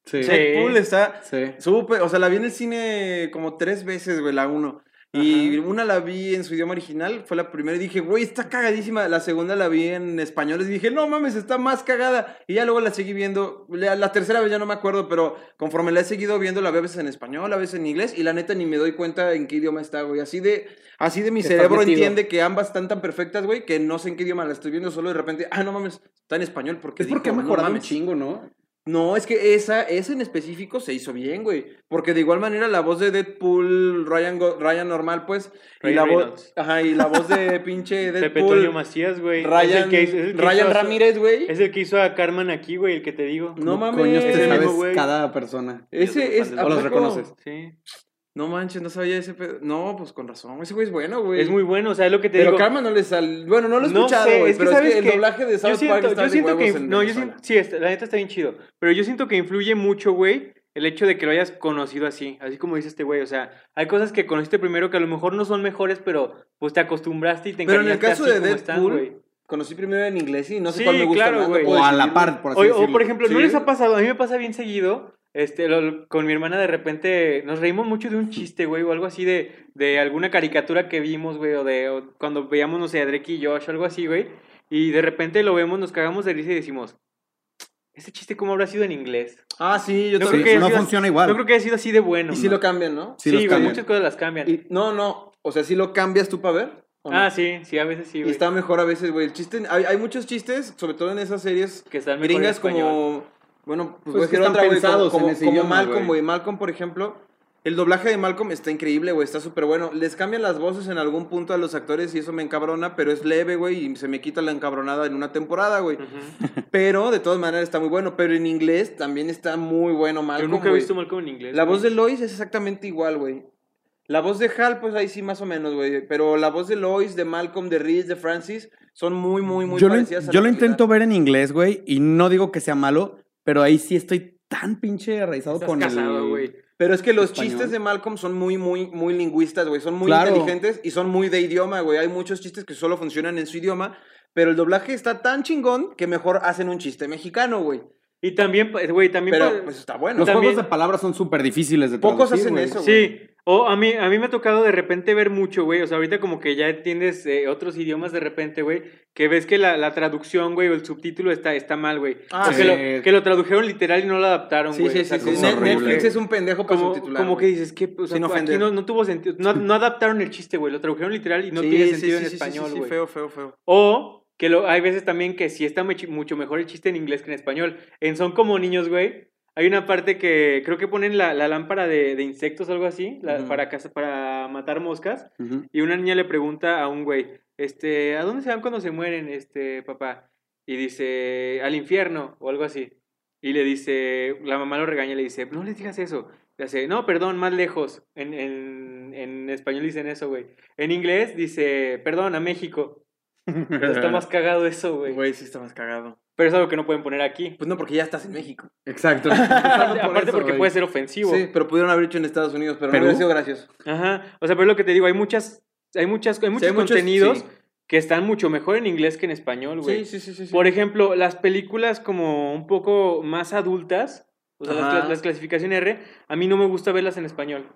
[SPEAKER 3] Sí.
[SPEAKER 1] Sí.
[SPEAKER 2] Deadpool está
[SPEAKER 3] Sí.
[SPEAKER 2] súper. O sea, la vi en el cine como tres veces, güey, la uno. Y una la vi en su idioma original, fue la primera y dije, güey, está cagadísima. La segunda la vi en español y dije, no mames, está más cagada. Y ya luego la seguí viendo. La, la tercera vez ya no me acuerdo, pero conforme la he seguido viendo, la veo a veces en español, a veces en inglés. Y la neta ni me doy cuenta en qué idioma está, güey. Así de, así de mi
[SPEAKER 3] Que
[SPEAKER 2] cerebro entiende que ambas están tan perfectas, güey, que no sé en qué idioma la estoy viendo. Solo de repente, ah, no mames, está en español. Porque
[SPEAKER 3] Es porque ha
[SPEAKER 2] dijo, "No
[SPEAKER 3] mejorado un
[SPEAKER 2] mames".
[SPEAKER 3] chingo, ¿no?
[SPEAKER 2] No, es que esa, esa en específico se hizo bien, güey. Porque de igual manera la voz de Deadpool, Ryan, Go- Ryan normal, pues. y la voz.
[SPEAKER 1] Reynolds.
[SPEAKER 2] Ajá, y la voz de pinche
[SPEAKER 1] Pepe Toño
[SPEAKER 2] Deadpool.
[SPEAKER 1] Macías, güey. Es
[SPEAKER 2] Ryan,
[SPEAKER 1] el que hizo- es el que
[SPEAKER 2] Ryan
[SPEAKER 1] hizo
[SPEAKER 2] Ramírez, güey.
[SPEAKER 1] Es el que hizo a Carmen aquí, güey, el que te digo.
[SPEAKER 2] No
[SPEAKER 3] ¿Cómo
[SPEAKER 2] mames.
[SPEAKER 3] coño te sabes
[SPEAKER 1] güey.
[SPEAKER 3] cada persona?
[SPEAKER 2] Ese es.
[SPEAKER 1] O
[SPEAKER 2] ¿a
[SPEAKER 3] los reconoces.
[SPEAKER 1] Sí.
[SPEAKER 2] No manches, no sabía ese pedo. No, pues con razón. Ese güey es bueno, güey.
[SPEAKER 1] Es muy bueno, o sea, es lo que te
[SPEAKER 2] Pero
[SPEAKER 1] digo.
[SPEAKER 2] Karma no le sale. Bueno, no lo he
[SPEAKER 1] No
[SPEAKER 2] escuchado,
[SPEAKER 1] sé,
[SPEAKER 2] güey.
[SPEAKER 1] es que
[SPEAKER 2] pero es
[SPEAKER 1] sabes
[SPEAKER 2] que el
[SPEAKER 1] que
[SPEAKER 2] doblaje de
[SPEAKER 1] yo
[SPEAKER 2] South Park
[SPEAKER 1] siento,
[SPEAKER 2] está
[SPEAKER 1] yo
[SPEAKER 2] de
[SPEAKER 1] siento que
[SPEAKER 2] huevos
[SPEAKER 1] inf-
[SPEAKER 2] en
[SPEAKER 1] no, yo siento, sí, está- la neta está bien chido, pero yo siento que influye mucho, güey, el hecho de que lo hayas conocido así, así como dice este güey, o sea, hay cosas que conociste primero que a lo mejor no son mejores, pero pues te acostumbraste y te
[SPEAKER 2] Pero en el caso de
[SPEAKER 1] están,
[SPEAKER 2] Deadpool,
[SPEAKER 1] güey.
[SPEAKER 2] conocí primero en inglés y no sé
[SPEAKER 1] Sí,
[SPEAKER 2] cuál me gusta
[SPEAKER 1] claro,
[SPEAKER 2] más. no
[SPEAKER 3] O a la par, por así
[SPEAKER 1] O, o,
[SPEAKER 3] decirlo.
[SPEAKER 1] por ejemplo, ¿no
[SPEAKER 2] Sí.
[SPEAKER 1] les ha pasado? A mí me pasa bien seguido. Este, lo- con mi hermana de repente nos reímos mucho de un chiste, güey, o algo así de, de alguna caricatura que vimos, güey, o de o cuando veíamos, no sé, a Drake y Josh o algo así, güey, y de repente lo vemos, nos cagamos de risa y decimos, ¿ese chiste cómo habrá sido en inglés?
[SPEAKER 2] Ah, sí, yo
[SPEAKER 1] No creo que
[SPEAKER 3] no
[SPEAKER 1] haya sido-
[SPEAKER 3] funciona igual.
[SPEAKER 1] Yo creo que ha sido así de bueno.
[SPEAKER 2] Y si lo cambian, ¿no?
[SPEAKER 3] Sí,
[SPEAKER 1] Sí,
[SPEAKER 3] los
[SPEAKER 1] güey,
[SPEAKER 3] cambian.
[SPEAKER 1] muchas cosas las cambian.
[SPEAKER 2] Y, no, no. O sea, si lo cambias tú para ver. ¿o no?
[SPEAKER 1] ah, sí, sí, a veces sí,
[SPEAKER 2] Y
[SPEAKER 1] güey.
[SPEAKER 2] está mejor a veces, güey. El chiste, hay, hay muchos chistes, sobre todo en esas series
[SPEAKER 1] Que están mejor en
[SPEAKER 2] gringas
[SPEAKER 1] español.
[SPEAKER 2] como, bueno, pues,
[SPEAKER 3] Pues
[SPEAKER 2] voy a
[SPEAKER 3] que
[SPEAKER 2] decir
[SPEAKER 3] están
[SPEAKER 2] otra, güey, como,
[SPEAKER 3] pensados en
[SPEAKER 2] como,
[SPEAKER 3] ese
[SPEAKER 2] como
[SPEAKER 3] idioma,
[SPEAKER 2] Malcolm,
[SPEAKER 3] güey.
[SPEAKER 2] Malcolm, por ejemplo, el doblaje de Malcolm está increíble, güey, está súper bueno. Les cambian las voces en algún punto a los actores y eso me encabrona, pero es leve, güey, y se me quita la encabronada en una temporada, güey. Pero, de todas maneras, está muy bueno. Pero en inglés también está muy bueno
[SPEAKER 1] Yo
[SPEAKER 2] Malcolm,
[SPEAKER 1] nunca he visto Malcolm en inglés.
[SPEAKER 2] La
[SPEAKER 1] güey.
[SPEAKER 2] voz de Lois es exactamente igual, güey. La voz de Hal, pues ahí sí más o menos, güey. Pero la voz de Lois, de Malcolm, de Reese, de Francis, son muy, muy, muy
[SPEAKER 3] yo lo,
[SPEAKER 2] parecidas
[SPEAKER 3] yo lo intento ver en inglés, güey, y no digo que sea malo, pero ahí sí estoy tan pinche arraizado
[SPEAKER 1] Estás
[SPEAKER 3] con
[SPEAKER 1] casado,
[SPEAKER 3] el...
[SPEAKER 1] güey.
[SPEAKER 2] Pero es que los
[SPEAKER 3] español.
[SPEAKER 2] chistes de Malcolm son muy, muy, muy lingüistas, güey. Son muy
[SPEAKER 3] Claro.
[SPEAKER 2] inteligentes y son muy de idioma, güey. Hay muchos chistes que solo funcionan en su idioma. Pero el doblaje está tan chingón que mejor hacen un chiste mexicano, güey.
[SPEAKER 1] Y también, pues, güey, también...
[SPEAKER 2] Pero pues está bueno.
[SPEAKER 3] Los
[SPEAKER 1] También-
[SPEAKER 3] juegos de palabras son súper difíciles de
[SPEAKER 2] Pocos
[SPEAKER 3] traducir,
[SPEAKER 2] hacen eso, güey.
[SPEAKER 1] Sí, o a mí, a mí me ha tocado de repente ver mucho, güey. O sea, ahorita como que ya entiendes eh, otros idiomas de repente, güey. Que ves que la, la traducción, güey, o el subtítulo está, está mal, güey.
[SPEAKER 2] Ah,
[SPEAKER 1] o
[SPEAKER 2] sí.
[SPEAKER 1] que, lo, que lo tradujeron literal y no lo adaptaron,
[SPEAKER 2] Sí,
[SPEAKER 1] güey.
[SPEAKER 2] sí,
[SPEAKER 1] O sea,
[SPEAKER 2] sí. sí. Netflix es un pendejo para
[SPEAKER 1] Como,
[SPEAKER 2] subtitular.
[SPEAKER 1] como que dices, que o sea,
[SPEAKER 2] Sin
[SPEAKER 1] aquí
[SPEAKER 2] ofender.
[SPEAKER 1] no, no tuvo sentido. No, no adaptaron el chiste, güey. Lo tradujeron literal y no
[SPEAKER 2] Sí,
[SPEAKER 1] tiene
[SPEAKER 2] sí,
[SPEAKER 1] sentido
[SPEAKER 2] sí,
[SPEAKER 1] en español,
[SPEAKER 2] sí,
[SPEAKER 1] güey.
[SPEAKER 2] feo, feo, feo.
[SPEAKER 1] O que lo, hay veces también que sí está much- mucho mejor el chiste en inglés que en español. En Son como niños, güey. Hay una parte que creo que ponen la, la lámpara de, de insectos algo así la- para, caza- para matar moscas. Y una niña le pregunta a un güey, este, ¿a dónde se van cuando se mueren, este, papá? Y dice, al infierno o algo así. Y le dice, la mamá lo regaña y le dice, no les digas eso. Le hace, no, perdón, más lejos. En, en, en español dicen eso, güey. En inglés dice, perdón, a México. Pero está más cagado eso, güey.
[SPEAKER 2] Güey, sí está más cagado.
[SPEAKER 1] Pero es algo que no pueden poner aquí.
[SPEAKER 2] Pues no, porque ya estás en México.
[SPEAKER 3] Exacto.
[SPEAKER 1] Aparte,
[SPEAKER 3] Por
[SPEAKER 1] aparte
[SPEAKER 3] eso,
[SPEAKER 1] porque
[SPEAKER 3] güey.
[SPEAKER 1] puede ser ofensivo.
[SPEAKER 2] Sí, pero pudieron haber hecho en Estados Unidos, pero
[SPEAKER 3] ¿Perú?
[SPEAKER 2] no hubiera sido gracioso.
[SPEAKER 1] Ajá. O sea, pero es lo que te digo, hay muchas, hay muchas, hay muchos
[SPEAKER 2] hay muchos-
[SPEAKER 1] contenidos
[SPEAKER 2] sí.
[SPEAKER 1] que están mucho mejor en inglés que en español, güey.
[SPEAKER 2] Sí, sí, sí, sí. sí.
[SPEAKER 1] Por ejemplo, las películas como un poco más adultas, o sea, las, las clasificación R, a mí no me gusta verlas en español.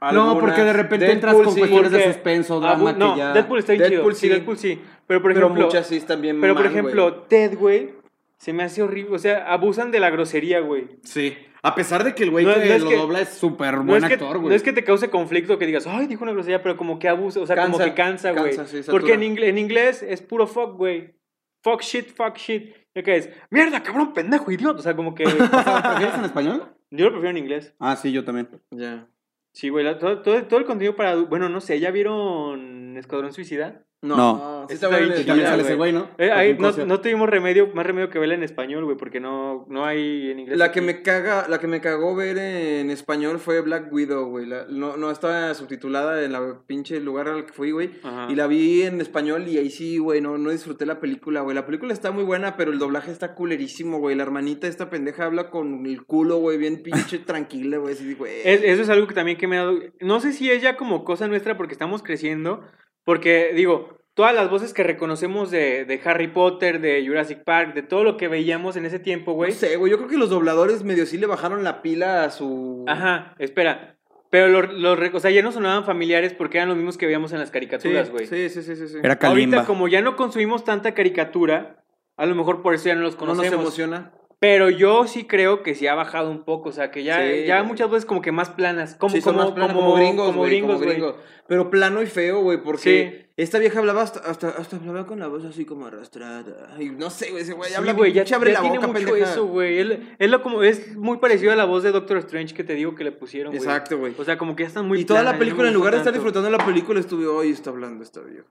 [SPEAKER 3] No,
[SPEAKER 2] Algunas.
[SPEAKER 3] porque de repente entras
[SPEAKER 2] Deadpool,
[SPEAKER 3] con
[SPEAKER 2] sí,
[SPEAKER 3] cuestiones de suspenso, drama
[SPEAKER 1] no,
[SPEAKER 3] que ya...
[SPEAKER 1] Deadpool está bien
[SPEAKER 2] Deadpool
[SPEAKER 1] chido. Sí. Deadpool sí. Pero por
[SPEAKER 2] Pero
[SPEAKER 1] ejemplo,
[SPEAKER 2] muchas sí están bien
[SPEAKER 1] pero por
[SPEAKER 2] mal,
[SPEAKER 1] ejemplo,
[SPEAKER 2] güey.
[SPEAKER 1] Ted, güey, se me hace horrible. O sea, abusan de la grosería, güey.
[SPEAKER 3] Sí. A pesar de que el güey
[SPEAKER 1] No,
[SPEAKER 3] que
[SPEAKER 1] no
[SPEAKER 3] lo
[SPEAKER 1] que-
[SPEAKER 3] dobla es súper
[SPEAKER 1] No
[SPEAKER 3] buen
[SPEAKER 1] es, que,
[SPEAKER 3] actor,
[SPEAKER 1] no
[SPEAKER 3] güey.
[SPEAKER 1] es que te cause conflicto que digas, ay, dijo una grosería, pero como que abusa, o sea, como
[SPEAKER 2] Cansa,
[SPEAKER 1] que cansa, güey.
[SPEAKER 2] sí,
[SPEAKER 1] Porque en, ingle- en inglés es puro fuck, güey. Fuck shit, fuck shit. ¿Y qué es? Mierda, cabrón, pendejo, idiota. O sea, como que.
[SPEAKER 3] ¿Prefieres en español?
[SPEAKER 1] yo lo prefiero en inglés.
[SPEAKER 3] Ah, sí, yo también.
[SPEAKER 2] Ya.
[SPEAKER 1] Sí, güey, todo, todo, todo el contenido para... Bueno, no sé, ¿ya vieron Escuadrón Suicida?
[SPEAKER 3] No.
[SPEAKER 2] está
[SPEAKER 1] bien
[SPEAKER 3] también sale ese güey, ¿no?
[SPEAKER 1] Eh, ahí no, no tuvimos remedio, más remedio que verla en español, güey, porque no, no hay en inglés.
[SPEAKER 2] La que me caga, la que me cagó ver en español fue Black Widow, güey. La- no, no estaba subtitulada en la pinche lugar al que fui, güey. Y la vi en español y ahí sí, güey, no, no disfruté la película, güey. La película está muy buena, pero el doblaje está culerísimo, güey. La hermanita esta pendeja habla con el culo, güey, bien pinche tranquila, güey. Así, güey.
[SPEAKER 1] Es- eso es algo que también que me ha dado. No sé si es ya como cosa nuestra porque estamos creciendo. Porque, digo, todas las voces que reconocemos de, de Harry Potter, de Jurassic Park, de todo lo que veíamos en ese tiempo, güey.
[SPEAKER 2] No sé, güey. Yo creo que los dobladores medio sí le bajaron la pila a su.
[SPEAKER 1] Ajá, espera. Pero los, los o sea, ya no sonaban familiares porque eran los mismos que veíamos en las caricaturas, güey.
[SPEAKER 2] sí, sí, sí, sí, sí.
[SPEAKER 3] Era Kalimba.
[SPEAKER 1] Ahorita, como ya no consumimos tanta caricatura, a lo mejor por eso ya no los
[SPEAKER 2] No nos
[SPEAKER 1] conocemos.
[SPEAKER 2] emociona.
[SPEAKER 1] Pero yo sí creo que sí ha bajado un poco, o sea, que ya,
[SPEAKER 2] Sí,
[SPEAKER 1] ya muchas veces como que más planas, como,
[SPEAKER 2] sí,
[SPEAKER 1] como,
[SPEAKER 2] más planos,
[SPEAKER 1] como,
[SPEAKER 2] como, gringos,
[SPEAKER 1] como gringos,
[SPEAKER 2] como gringos. Pero plano y feo, güey, porque
[SPEAKER 1] Sí.
[SPEAKER 2] esta vieja hablaba hasta, hasta, hasta hablaba con la voz así como arrastrada. Y no sé, güey, ese güey
[SPEAKER 1] Sí,
[SPEAKER 2] habla
[SPEAKER 1] güey, ya,
[SPEAKER 2] abre
[SPEAKER 1] ya
[SPEAKER 2] la
[SPEAKER 1] tiene
[SPEAKER 2] boca,
[SPEAKER 1] mucho
[SPEAKER 2] pendeja.
[SPEAKER 1] eso, güey. Él- Es, lo como, es muy parecido a la voz de Doctor Strange que te digo que le pusieron, güey.
[SPEAKER 2] Exacto, güey.
[SPEAKER 1] O sea, como que ya están muy
[SPEAKER 2] Y toda
[SPEAKER 1] planas,
[SPEAKER 2] la película, en lugar de estar
[SPEAKER 1] tanto.
[SPEAKER 2] disfrutando la película, estuve, hoy está hablando esta vieja.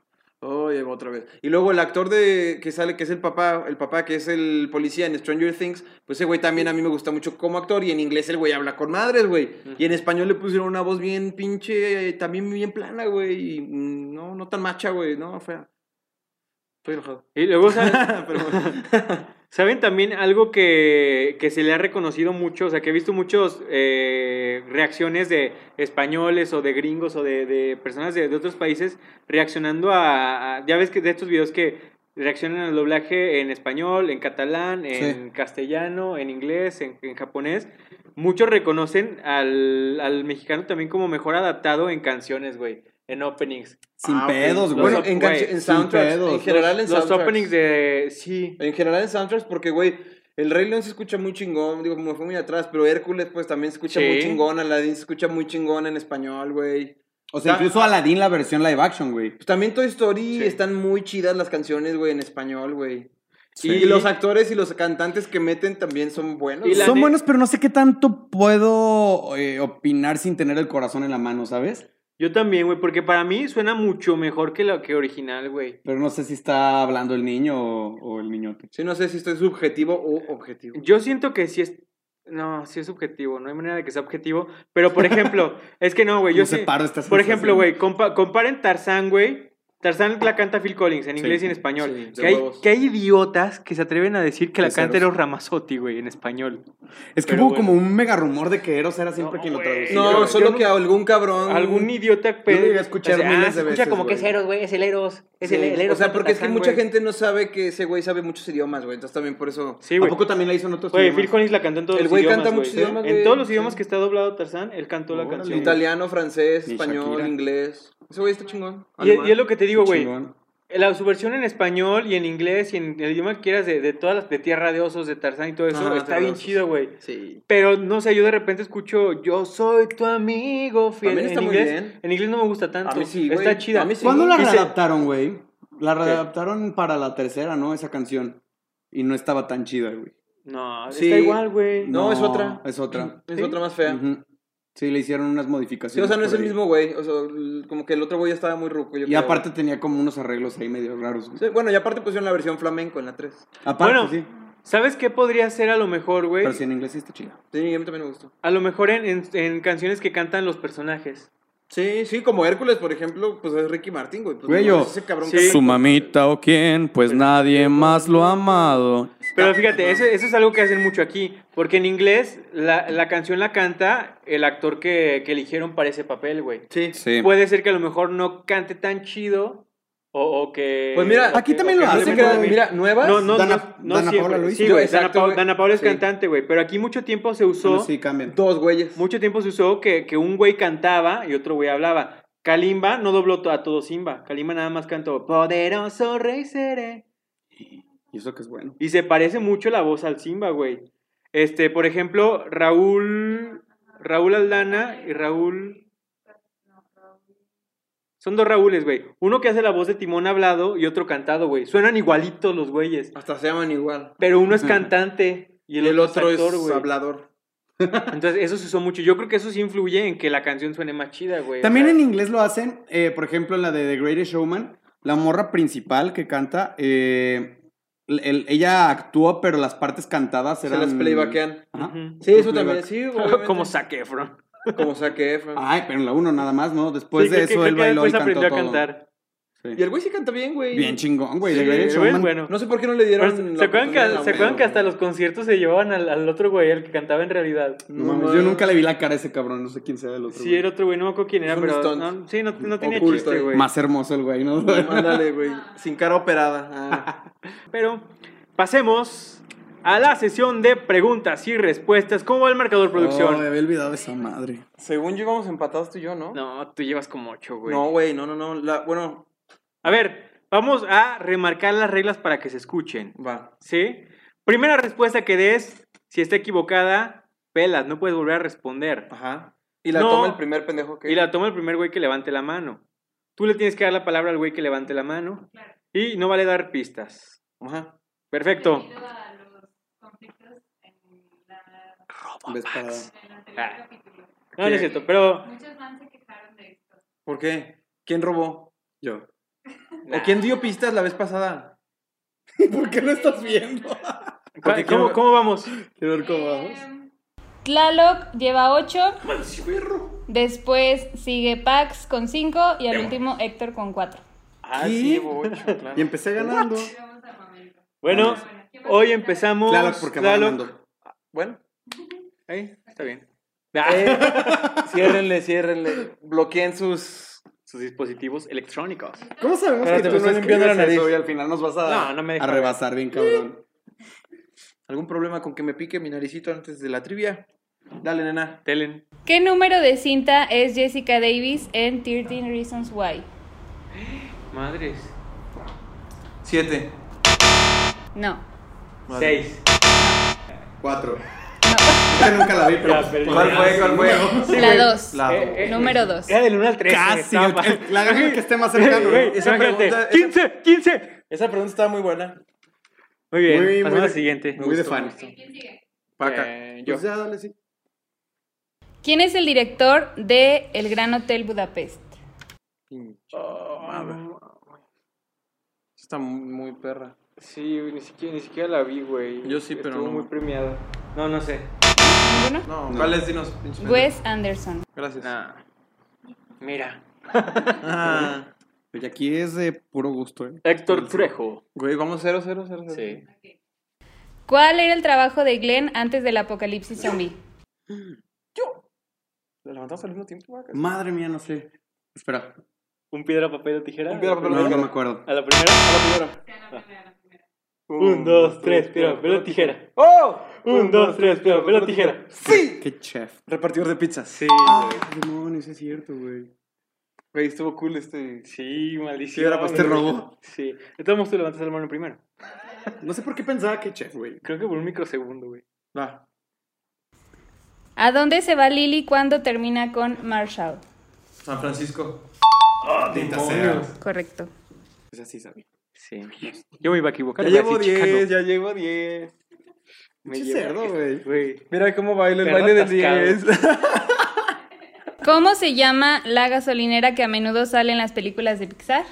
[SPEAKER 2] Oye, otra vez. Y luego el actor de que sale, que es el papá, el papá que es el policía en Stranger Things, pues ese güey también a mí me gusta mucho como actor y en inglés el güey habla con madres, güey. Y en español le pusieron una voz bien pinche, eh, también bien plana, güey. Y no, no tan macha, güey, no, fea. Estoy enojado.
[SPEAKER 1] Y luego, ¿saben?
[SPEAKER 2] Pero bueno.
[SPEAKER 1] ¿Saben también algo que, que se le ha reconocido mucho? O sea, que he visto muchas reacciones de españoles o de gringos o de, de personas de, de otros países reaccionando a, a- Ya ves que de estos videos que reaccionan al doblaje en español, en catalán, en castellano, en inglés, en, en japonés. Muchos reconocen al, al mexicano también como mejor adaptado en canciones, güey. En openings.
[SPEAKER 3] Sin
[SPEAKER 2] Ah,
[SPEAKER 3] pedos, güey.
[SPEAKER 2] Bueno,
[SPEAKER 1] Los-
[SPEAKER 2] en, en
[SPEAKER 3] sin
[SPEAKER 2] soundtracks,
[SPEAKER 3] pedos.
[SPEAKER 2] en general en
[SPEAKER 1] Los
[SPEAKER 2] soundtracks.
[SPEAKER 1] openings de... Sí.
[SPEAKER 2] En general en soundtracks, porque, güey, el Rey León se escucha muy chingón, digo, me fue muy atrás, pero Hércules, pues, también se escucha
[SPEAKER 1] Sí.
[SPEAKER 2] muy chingón, Aladdin se escucha muy chingón en español, güey.
[SPEAKER 3] O sea, incluso Aladdin la versión live action, güey.
[SPEAKER 2] Pues también Toy Story
[SPEAKER 1] Sí.
[SPEAKER 2] están muy chidas las canciones, güey, en español, güey.
[SPEAKER 1] Sí.
[SPEAKER 2] Y los actores y los cantantes que meten también son buenos.
[SPEAKER 1] Y
[SPEAKER 3] Son buenos, pero no sé qué tanto puedo eh, opinar sin tener el corazón en la mano, ¿sabes?
[SPEAKER 1] Yo también, güey, porque para mí suena mucho mejor que lo que original, güey.
[SPEAKER 3] Pero no sé si está hablando el niño o, o el niñote.
[SPEAKER 2] Sí, no sé si estoy subjetivo o objetivo.
[SPEAKER 1] Yo siento que sí es. No, sí es subjetivo, no hay manera de que sea objetivo. Pero, por ejemplo, es que no, güey. Yo
[SPEAKER 3] ¿Cómo
[SPEAKER 1] sí-
[SPEAKER 3] separo esta
[SPEAKER 1] Por ejemplo, güey, compa- comparen Tarzán, güey. Tarzán la canta Phil Collins en inglés y en español.
[SPEAKER 2] Sí,
[SPEAKER 1] que, hay, que hay idiotas que se atreven a decir que la canta Eros Ramazzotti, güey, en español.
[SPEAKER 3] Es que
[SPEAKER 1] Pero
[SPEAKER 3] hubo
[SPEAKER 1] bueno.
[SPEAKER 3] como un mega rumor de que Eros era siempre
[SPEAKER 1] No,
[SPEAKER 3] quien lo traducía.
[SPEAKER 2] No,
[SPEAKER 1] yo-
[SPEAKER 2] solo
[SPEAKER 1] yo
[SPEAKER 2] que
[SPEAKER 1] no-
[SPEAKER 2] algún cabrón.
[SPEAKER 1] Algún idiota. pe-
[SPEAKER 2] lo llegué a escuchar miles
[SPEAKER 1] ah,
[SPEAKER 2] de
[SPEAKER 1] se escucha
[SPEAKER 2] veces,
[SPEAKER 1] como que es. Eros, güey, es el Eros. Es
[SPEAKER 2] Sí,
[SPEAKER 1] el, el Eros.
[SPEAKER 2] o sea, porque es que mucha
[SPEAKER 1] güey.
[SPEAKER 2] gente no sabe que ese güey sabe muchos idiomas, güey. Entonces también por eso.
[SPEAKER 1] Sí,
[SPEAKER 3] ¿A poco también la hizo en otros
[SPEAKER 1] Güey,
[SPEAKER 3] idiomas?
[SPEAKER 1] Phil Collins la cantó en todos
[SPEAKER 2] El
[SPEAKER 1] los
[SPEAKER 2] güey
[SPEAKER 1] idiomas,
[SPEAKER 2] canta
[SPEAKER 1] güey.
[SPEAKER 2] muchos idiomas,
[SPEAKER 1] En todos los idiomas que está doblado Tarzán, él cantó la canción.
[SPEAKER 2] Italiano, francés, español, inglés. Ese güey está chingón.
[SPEAKER 1] Y, es lo que te digo, güey. La, su versión en español y en inglés y en el idioma que quieras de, de todas las de Tierra de Osos, de Tarzán y todo eso,
[SPEAKER 2] Ah,
[SPEAKER 1] está bien chido, güey.
[SPEAKER 2] Sí.
[SPEAKER 1] Pero no sé, yo de repente escucho Yo soy tu amigo fiel.
[SPEAKER 2] Está
[SPEAKER 1] en
[SPEAKER 2] muy
[SPEAKER 1] inglés,
[SPEAKER 2] bien.
[SPEAKER 1] En inglés no me gusta tanto.
[SPEAKER 2] A mí sí, güey.
[SPEAKER 1] Está chida.
[SPEAKER 2] A mí sí.
[SPEAKER 3] ¿Cuándo la readaptaron, güey? La readaptaron para la tercera, ¿no? Esa canción. Y no estaba tan chida, güey.
[SPEAKER 1] No,
[SPEAKER 2] Sí.
[SPEAKER 1] está igual, güey.
[SPEAKER 2] No, es otra.
[SPEAKER 3] Es otra.
[SPEAKER 2] Es
[SPEAKER 1] ¿Sí?
[SPEAKER 2] otra más fea.
[SPEAKER 3] Ujú. Sí, le hicieron unas
[SPEAKER 2] Sí,
[SPEAKER 3] modificaciones.
[SPEAKER 2] o sea, no es el
[SPEAKER 3] ahí.
[SPEAKER 2] mismo güey. O sea, como que el otro güey ya estaba muy ruco. yo
[SPEAKER 3] Y
[SPEAKER 2] creo.
[SPEAKER 3] aparte tenía como unos arreglos ahí medio raros. güey.
[SPEAKER 2] Sí, bueno, y aparte pusieron la versión flamenco en la 3.
[SPEAKER 3] Aparte,
[SPEAKER 1] Bueno,
[SPEAKER 3] sí.
[SPEAKER 1] ¿sabes qué podría ser a lo mejor, güey?
[SPEAKER 3] Pero sí en inglés sí está chida.
[SPEAKER 2] Sí, a mí también me gustó.
[SPEAKER 1] A lo mejor en, en- en canciones que cantan los personajes.
[SPEAKER 2] Sí, sí, como Hércules, por ejemplo, pues es Ricky Martin, güey. Pues,
[SPEAKER 3] Güey,
[SPEAKER 2] no
[SPEAKER 3] yo-
[SPEAKER 2] ese cabrón
[SPEAKER 1] Sí.
[SPEAKER 2] canta-
[SPEAKER 3] Su mamita o quién, pues nadie más lo ha amado.
[SPEAKER 1] Pero fíjate, eso, eso es algo que hacen mucho aquí. Porque en inglés la, la canción la canta el actor que, que eligieron para ese papel, güey.
[SPEAKER 2] Sí.
[SPEAKER 3] Sí.
[SPEAKER 1] Puede ser que a lo mejor no cante tan chido o, o que...
[SPEAKER 2] Pues mira,
[SPEAKER 3] aquí
[SPEAKER 1] que-
[SPEAKER 3] también lo hacen,
[SPEAKER 1] no
[SPEAKER 2] mira, nuevas.
[SPEAKER 1] No, no,
[SPEAKER 3] Dana-
[SPEAKER 1] no,
[SPEAKER 3] Dana.
[SPEAKER 1] Sí, güey, Dana, Pa-. Dana Paola es
[SPEAKER 2] Sí.
[SPEAKER 1] cantante, güey. Pero aquí mucho tiempo se usó...
[SPEAKER 3] Bueno, sí, cambian.
[SPEAKER 2] Dos güeyes.
[SPEAKER 1] Mucho tiempo se usó que, que un güey cantaba y otro güey hablaba. Kalimba no dobló a todo Simba. Kalimba nada más cantó Poderoso Rey Seré.
[SPEAKER 3] Y eso que es bueno.
[SPEAKER 1] Y se parece mucho la voz al Simba, güey. Este, por ejemplo, Raúl. Raúl Aldana y Raúl. Son dos Raúles, güey. Uno que hace la voz de Timón hablado y otro cantado, güey. Suenan igualitos los güeyes.
[SPEAKER 2] Hasta se llaman igual.
[SPEAKER 1] Pero uno es cantante y
[SPEAKER 2] Y
[SPEAKER 1] el,
[SPEAKER 2] otro es
[SPEAKER 1] actor,
[SPEAKER 2] hablador.
[SPEAKER 1] Entonces, eso se usó mucho. Yo creo que eso sí influye en que la canción suene más chida, güey. O
[SPEAKER 3] También
[SPEAKER 1] sea,
[SPEAKER 3] en inglés lo hacen, eh, por ejemplo, en la de The Greatest Showman. la morra principal que canta, eh, el- el- ella actuó, pero las partes cantadas
[SPEAKER 2] Se
[SPEAKER 3] eran...
[SPEAKER 2] las playbackean.
[SPEAKER 3] Ajá.
[SPEAKER 2] Sí, eso
[SPEAKER 3] Playback.
[SPEAKER 2] también, sí.
[SPEAKER 1] Como Zac Efron.
[SPEAKER 2] Como Zac Efron.
[SPEAKER 3] Ay, pero en la uno nada más, ¿no? Después
[SPEAKER 1] Sí,
[SPEAKER 3] de
[SPEAKER 1] que-
[SPEAKER 3] eso
[SPEAKER 1] que-
[SPEAKER 3] él
[SPEAKER 1] que
[SPEAKER 3] bailó y
[SPEAKER 1] después
[SPEAKER 3] cantó
[SPEAKER 1] aprendió a
[SPEAKER 3] todo.
[SPEAKER 1] cantar.
[SPEAKER 3] Sí.
[SPEAKER 2] Y el güey sí canta bien, güey.
[SPEAKER 3] Bien chingón, güey.
[SPEAKER 2] Sí,
[SPEAKER 1] el güey bueno.
[SPEAKER 2] No sé por qué no le dieron.
[SPEAKER 1] Pero,
[SPEAKER 2] la
[SPEAKER 1] ¿Se acuerdan que, ¿se acuerdan que hasta
[SPEAKER 2] güey?
[SPEAKER 1] los conciertos se llevaban al, al otro güey, al que cantaba en realidad?
[SPEAKER 3] No mames, yo nunca le vi la cara a ese cabrón, no sé quién sea el otro.
[SPEAKER 1] Sí,
[SPEAKER 3] güey.
[SPEAKER 1] era otro güey, no me acuerdo quién era, pero no, sí, no, no tenía
[SPEAKER 2] Oculto
[SPEAKER 1] chiste, güey.
[SPEAKER 3] Más hermoso el güey, ¿no?
[SPEAKER 2] Ándale, güey. Sin cara operada. Ah.
[SPEAKER 1] Pero pasemos a la sesión de preguntas y respuestas. ¿Cómo va el marcador producción?
[SPEAKER 3] Oh, me había olvidado esa madre.
[SPEAKER 2] Según yo íbamos empatados tú y yo, ¿no?
[SPEAKER 1] No, tú llevas como ocho, güey.
[SPEAKER 2] No, güey, no, no, no. La, bueno,
[SPEAKER 1] A ver, vamos a remarcar las reglas para que se escuchen.
[SPEAKER 2] va.
[SPEAKER 1] ¿Sí? Primera respuesta que des, si está equivocada, pelas, no puedes volver a responder.
[SPEAKER 2] Ajá. Y la
[SPEAKER 1] No.
[SPEAKER 2] toma el primer pendejo que.
[SPEAKER 1] Y la toma el primer güey que levante la mano. Tú le tienes que dar la palabra al güey que levante la mano. Y no vale dar pistas.
[SPEAKER 2] Ajá.
[SPEAKER 1] Perfecto.
[SPEAKER 6] La,
[SPEAKER 3] Ves para-
[SPEAKER 6] en el anterior
[SPEAKER 1] Ah.
[SPEAKER 6] capítulo.
[SPEAKER 1] No, no es cierto, pero...
[SPEAKER 6] Muchos fans se quejaron de esto.
[SPEAKER 2] ¿Por qué? ¿Quién robó?
[SPEAKER 3] Yo.
[SPEAKER 2] ¿O quién dio pistas la vez pasada?
[SPEAKER 3] ¿Por qué no estás viendo?
[SPEAKER 2] Porque
[SPEAKER 1] ¿Cómo,
[SPEAKER 2] quiero-
[SPEAKER 1] cómo vamos?
[SPEAKER 3] Quiero ver cómo vamos.
[SPEAKER 6] Em,
[SPEAKER 7] Tlaloc lleva 8. Después sigue Pax con 5 y al último Héctor con 4.
[SPEAKER 1] Ah,
[SPEAKER 3] ¿Qué?
[SPEAKER 1] sí, bocho, claro.
[SPEAKER 3] Y empecé ganando.
[SPEAKER 6] vamos.
[SPEAKER 1] Bueno,
[SPEAKER 6] Bueno, ¿quién va a
[SPEAKER 1] hoy empezamos...
[SPEAKER 3] Claro, porque va
[SPEAKER 1] Tlaloc.
[SPEAKER 3] ganando.
[SPEAKER 2] Bueno.
[SPEAKER 1] Ahí, está bien.
[SPEAKER 2] Eh, ciérrenle, ciérrenle. Bloqueen sus.
[SPEAKER 1] Sus dispositivos electrónicos.
[SPEAKER 3] ¿Cómo sabemos que tú no
[SPEAKER 2] limpiando la
[SPEAKER 3] eso
[SPEAKER 2] nariz.
[SPEAKER 3] y al final nos vas a,
[SPEAKER 1] No, no me
[SPEAKER 3] a rebasar bien cabrón?
[SPEAKER 2] ¿Algún problema con que me pique mi naricito antes de la trivia? Dale, nena.
[SPEAKER 1] Telen.
[SPEAKER 7] ¿Qué número de cinta es Jessica Davis en 13 Reasons Why?
[SPEAKER 1] Madres.
[SPEAKER 2] Siete.
[SPEAKER 7] No.
[SPEAKER 1] Seis.
[SPEAKER 3] Cuatro. Yo nunca la vi, pero...
[SPEAKER 1] Ya, pero-
[SPEAKER 2] ¿Cuál fue? ¿Cuál fue?
[SPEAKER 1] Sí,
[SPEAKER 7] la
[SPEAKER 1] güey.
[SPEAKER 7] 2.
[SPEAKER 2] La-
[SPEAKER 1] Eh, eh,
[SPEAKER 7] Número 2.
[SPEAKER 1] Era del 1 al 3.
[SPEAKER 3] Casi, la gana que esté más cercano.
[SPEAKER 1] Güey,
[SPEAKER 3] ¿no?
[SPEAKER 2] Esa
[SPEAKER 1] imagínate,
[SPEAKER 2] pregunta- esa-
[SPEAKER 1] 15, 15.
[SPEAKER 2] Esa pregunta estaba muy buena.
[SPEAKER 1] Muy bien,
[SPEAKER 3] Muy- muy
[SPEAKER 1] pasamos a la siguiente.
[SPEAKER 3] Muy de fan.
[SPEAKER 6] ¿Quién sigue?
[SPEAKER 2] Paca.
[SPEAKER 1] Eh, yo.
[SPEAKER 3] Pues ya, dale, sí.
[SPEAKER 7] ¿Quién es el director de El Gran Hotel Budapest?
[SPEAKER 2] Está muy, muy perra.
[SPEAKER 1] Sí, güey, ni siquiera, ni siquiera la vi, güey.
[SPEAKER 2] Yo sí, pero
[SPEAKER 1] Estuvo
[SPEAKER 2] no.
[SPEAKER 1] muy premiada. No, no sé.
[SPEAKER 7] ¿Ninguno?
[SPEAKER 2] No, ¿cuál es? Dinos. pinche.
[SPEAKER 7] Wes Anderson.
[SPEAKER 2] Gracias.
[SPEAKER 1] Nah. Mira.
[SPEAKER 2] Ah,
[SPEAKER 3] Y aquí es de puro gusto, ¿eh?
[SPEAKER 1] Héctor Trejo.
[SPEAKER 2] güey, vamos 0, 0, 0,
[SPEAKER 1] Sí.
[SPEAKER 7] ¿Cuál era el trabajo de Glenn antes del apocalipsis zombie?
[SPEAKER 2] ¿Lo levantamos al mismo tiempo?
[SPEAKER 3] Madre mía, no sé. Espera.
[SPEAKER 1] ¿Un piedra, papel o tijera?
[SPEAKER 2] Un piedra, papel,
[SPEAKER 3] No, no me acuerdo.
[SPEAKER 1] ¿A la primera?
[SPEAKER 2] A la primera.
[SPEAKER 6] Sea la primera, la primera.
[SPEAKER 1] Un, dos, tres, piedra, papel o tijera.
[SPEAKER 2] ¡Oh!
[SPEAKER 1] Un, dos, tres, piedra, papel o tijera.
[SPEAKER 2] ¡Sí!
[SPEAKER 3] Qué chef.
[SPEAKER 2] Repartidor de pizzas.
[SPEAKER 1] Sí,
[SPEAKER 3] Ah, demonios, es cierto, güey.
[SPEAKER 2] Güey, estuvo cool este.
[SPEAKER 1] Sí, maldición.
[SPEAKER 2] Este
[SPEAKER 1] güey.
[SPEAKER 2] robo.
[SPEAKER 1] Sí. De todos modos, tú levantas la mano primero.
[SPEAKER 3] No sé por qué pensaba que chef, güey.
[SPEAKER 1] Creo que por un microsegundo, güey.
[SPEAKER 2] Va.
[SPEAKER 7] ¿A dónde se va Lily cuando termina con Marshall?
[SPEAKER 2] San Francisco.
[SPEAKER 3] Demonios.
[SPEAKER 7] Correcto.
[SPEAKER 3] Esa sí sabía.
[SPEAKER 1] Sí. Yo me iba a equivocar.
[SPEAKER 2] Ya llevo
[SPEAKER 1] decir
[SPEAKER 2] 10,
[SPEAKER 1] Chicago.
[SPEAKER 2] ya llevo 10.
[SPEAKER 1] Me
[SPEAKER 3] cerdo, güey.
[SPEAKER 2] Mira cómo baila el
[SPEAKER 1] Perro
[SPEAKER 2] baile del
[SPEAKER 1] atascado.
[SPEAKER 2] 10.
[SPEAKER 7] ¿Cómo se llama la gasolinera que a menudo sale en las películas de Pixar?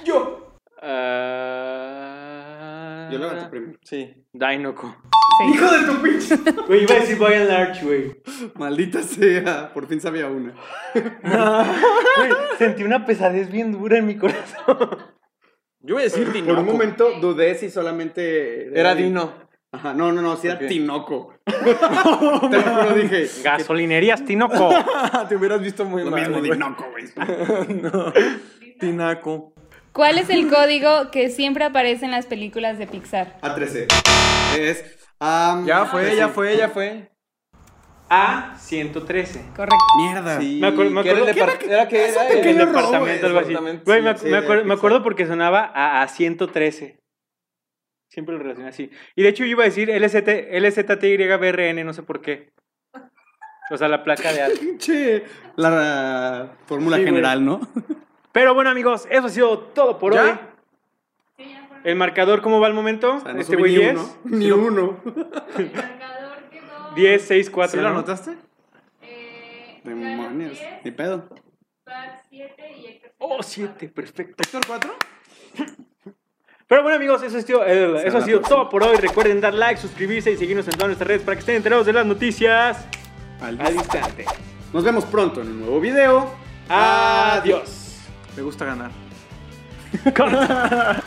[SPEAKER 1] Ah...
[SPEAKER 3] Yo levanto primero.
[SPEAKER 2] Sí.
[SPEAKER 1] Dinoco.
[SPEAKER 7] Sí.
[SPEAKER 3] ¡Hijo de tu pinche!
[SPEAKER 1] Güey, iba a decir Boy and Large, güey.
[SPEAKER 3] Maldita sea. Por fin sabía una.
[SPEAKER 1] Güey, sentí una pesadez bien dura en mi corazón.
[SPEAKER 2] Yo voy a decir Dinoco.
[SPEAKER 3] Por un momento dudé si solamente...
[SPEAKER 2] Era Dino.
[SPEAKER 3] Ajá, no, no, no, si era. Tinoco. Te lo juro, dije.
[SPEAKER 1] Gasolinerías Tinoco.
[SPEAKER 2] Te hubieras visto muy
[SPEAKER 3] Lo
[SPEAKER 2] mal.
[SPEAKER 3] mismo,
[SPEAKER 2] güey.
[SPEAKER 3] Dinoco, güey.
[SPEAKER 2] no. Tinaco.
[SPEAKER 7] ¿Cuál es el código que siempre aparece en las películas de Pixar?
[SPEAKER 3] A13. Es...
[SPEAKER 2] Ya fue, ya
[SPEAKER 3] A13.
[SPEAKER 2] fue, ya fue.
[SPEAKER 1] A 113.
[SPEAKER 7] Correcto.
[SPEAKER 3] Mierda.
[SPEAKER 2] Sí.
[SPEAKER 1] Me acuerdo- me
[SPEAKER 2] era que era el
[SPEAKER 3] robo,
[SPEAKER 1] departamento, algo así.
[SPEAKER 2] Exactamente,
[SPEAKER 1] Güey,
[SPEAKER 2] sí,
[SPEAKER 1] me,
[SPEAKER 2] sí,
[SPEAKER 1] me
[SPEAKER 2] de
[SPEAKER 1] acuerdo, me
[SPEAKER 2] Pixar.
[SPEAKER 1] acuerdo porque sonaba a, a 113. Siempre lo relacioné así. Y de hecho yo iba a decir LZT, LZTYBRN, no sé por qué. O sea, la placa de algo.
[SPEAKER 3] Pinche. La, la fórmula
[SPEAKER 1] Sí, güey.
[SPEAKER 3] general, ¿no?
[SPEAKER 1] Pero bueno, amigos, eso ha sido todo por
[SPEAKER 2] ¿Ya?
[SPEAKER 1] hoy.
[SPEAKER 6] Sí, ya fueron.
[SPEAKER 1] El marcador, ¿cómo va el momento?
[SPEAKER 3] O sea, no
[SPEAKER 1] este güey
[SPEAKER 3] ni
[SPEAKER 1] 10.
[SPEAKER 3] uno. Ni uno.
[SPEAKER 6] El marcador quedó.
[SPEAKER 1] 10, 6, 4.
[SPEAKER 2] ¿Sí lo
[SPEAKER 1] ¿no?
[SPEAKER 2] anotaste?
[SPEAKER 6] Eh,
[SPEAKER 3] Demonios. Ni
[SPEAKER 6] 10,
[SPEAKER 3] pedo.
[SPEAKER 6] Pax 7 y Héctor
[SPEAKER 1] Oh, 7, perfecto.
[SPEAKER 2] ¿Héctor 4?
[SPEAKER 1] Pero bueno amigos, eso ha sido, eh, eso ha sido
[SPEAKER 3] próxima.
[SPEAKER 1] todo por hoy. Recuerden dar like, suscribirse y seguirnos en todas nuestras redes para que estén enterados de las noticias
[SPEAKER 3] Al-
[SPEAKER 1] al instante.
[SPEAKER 3] Nos vemos pronto en un nuevo video.
[SPEAKER 1] Adiós.
[SPEAKER 2] Me gusta ganar.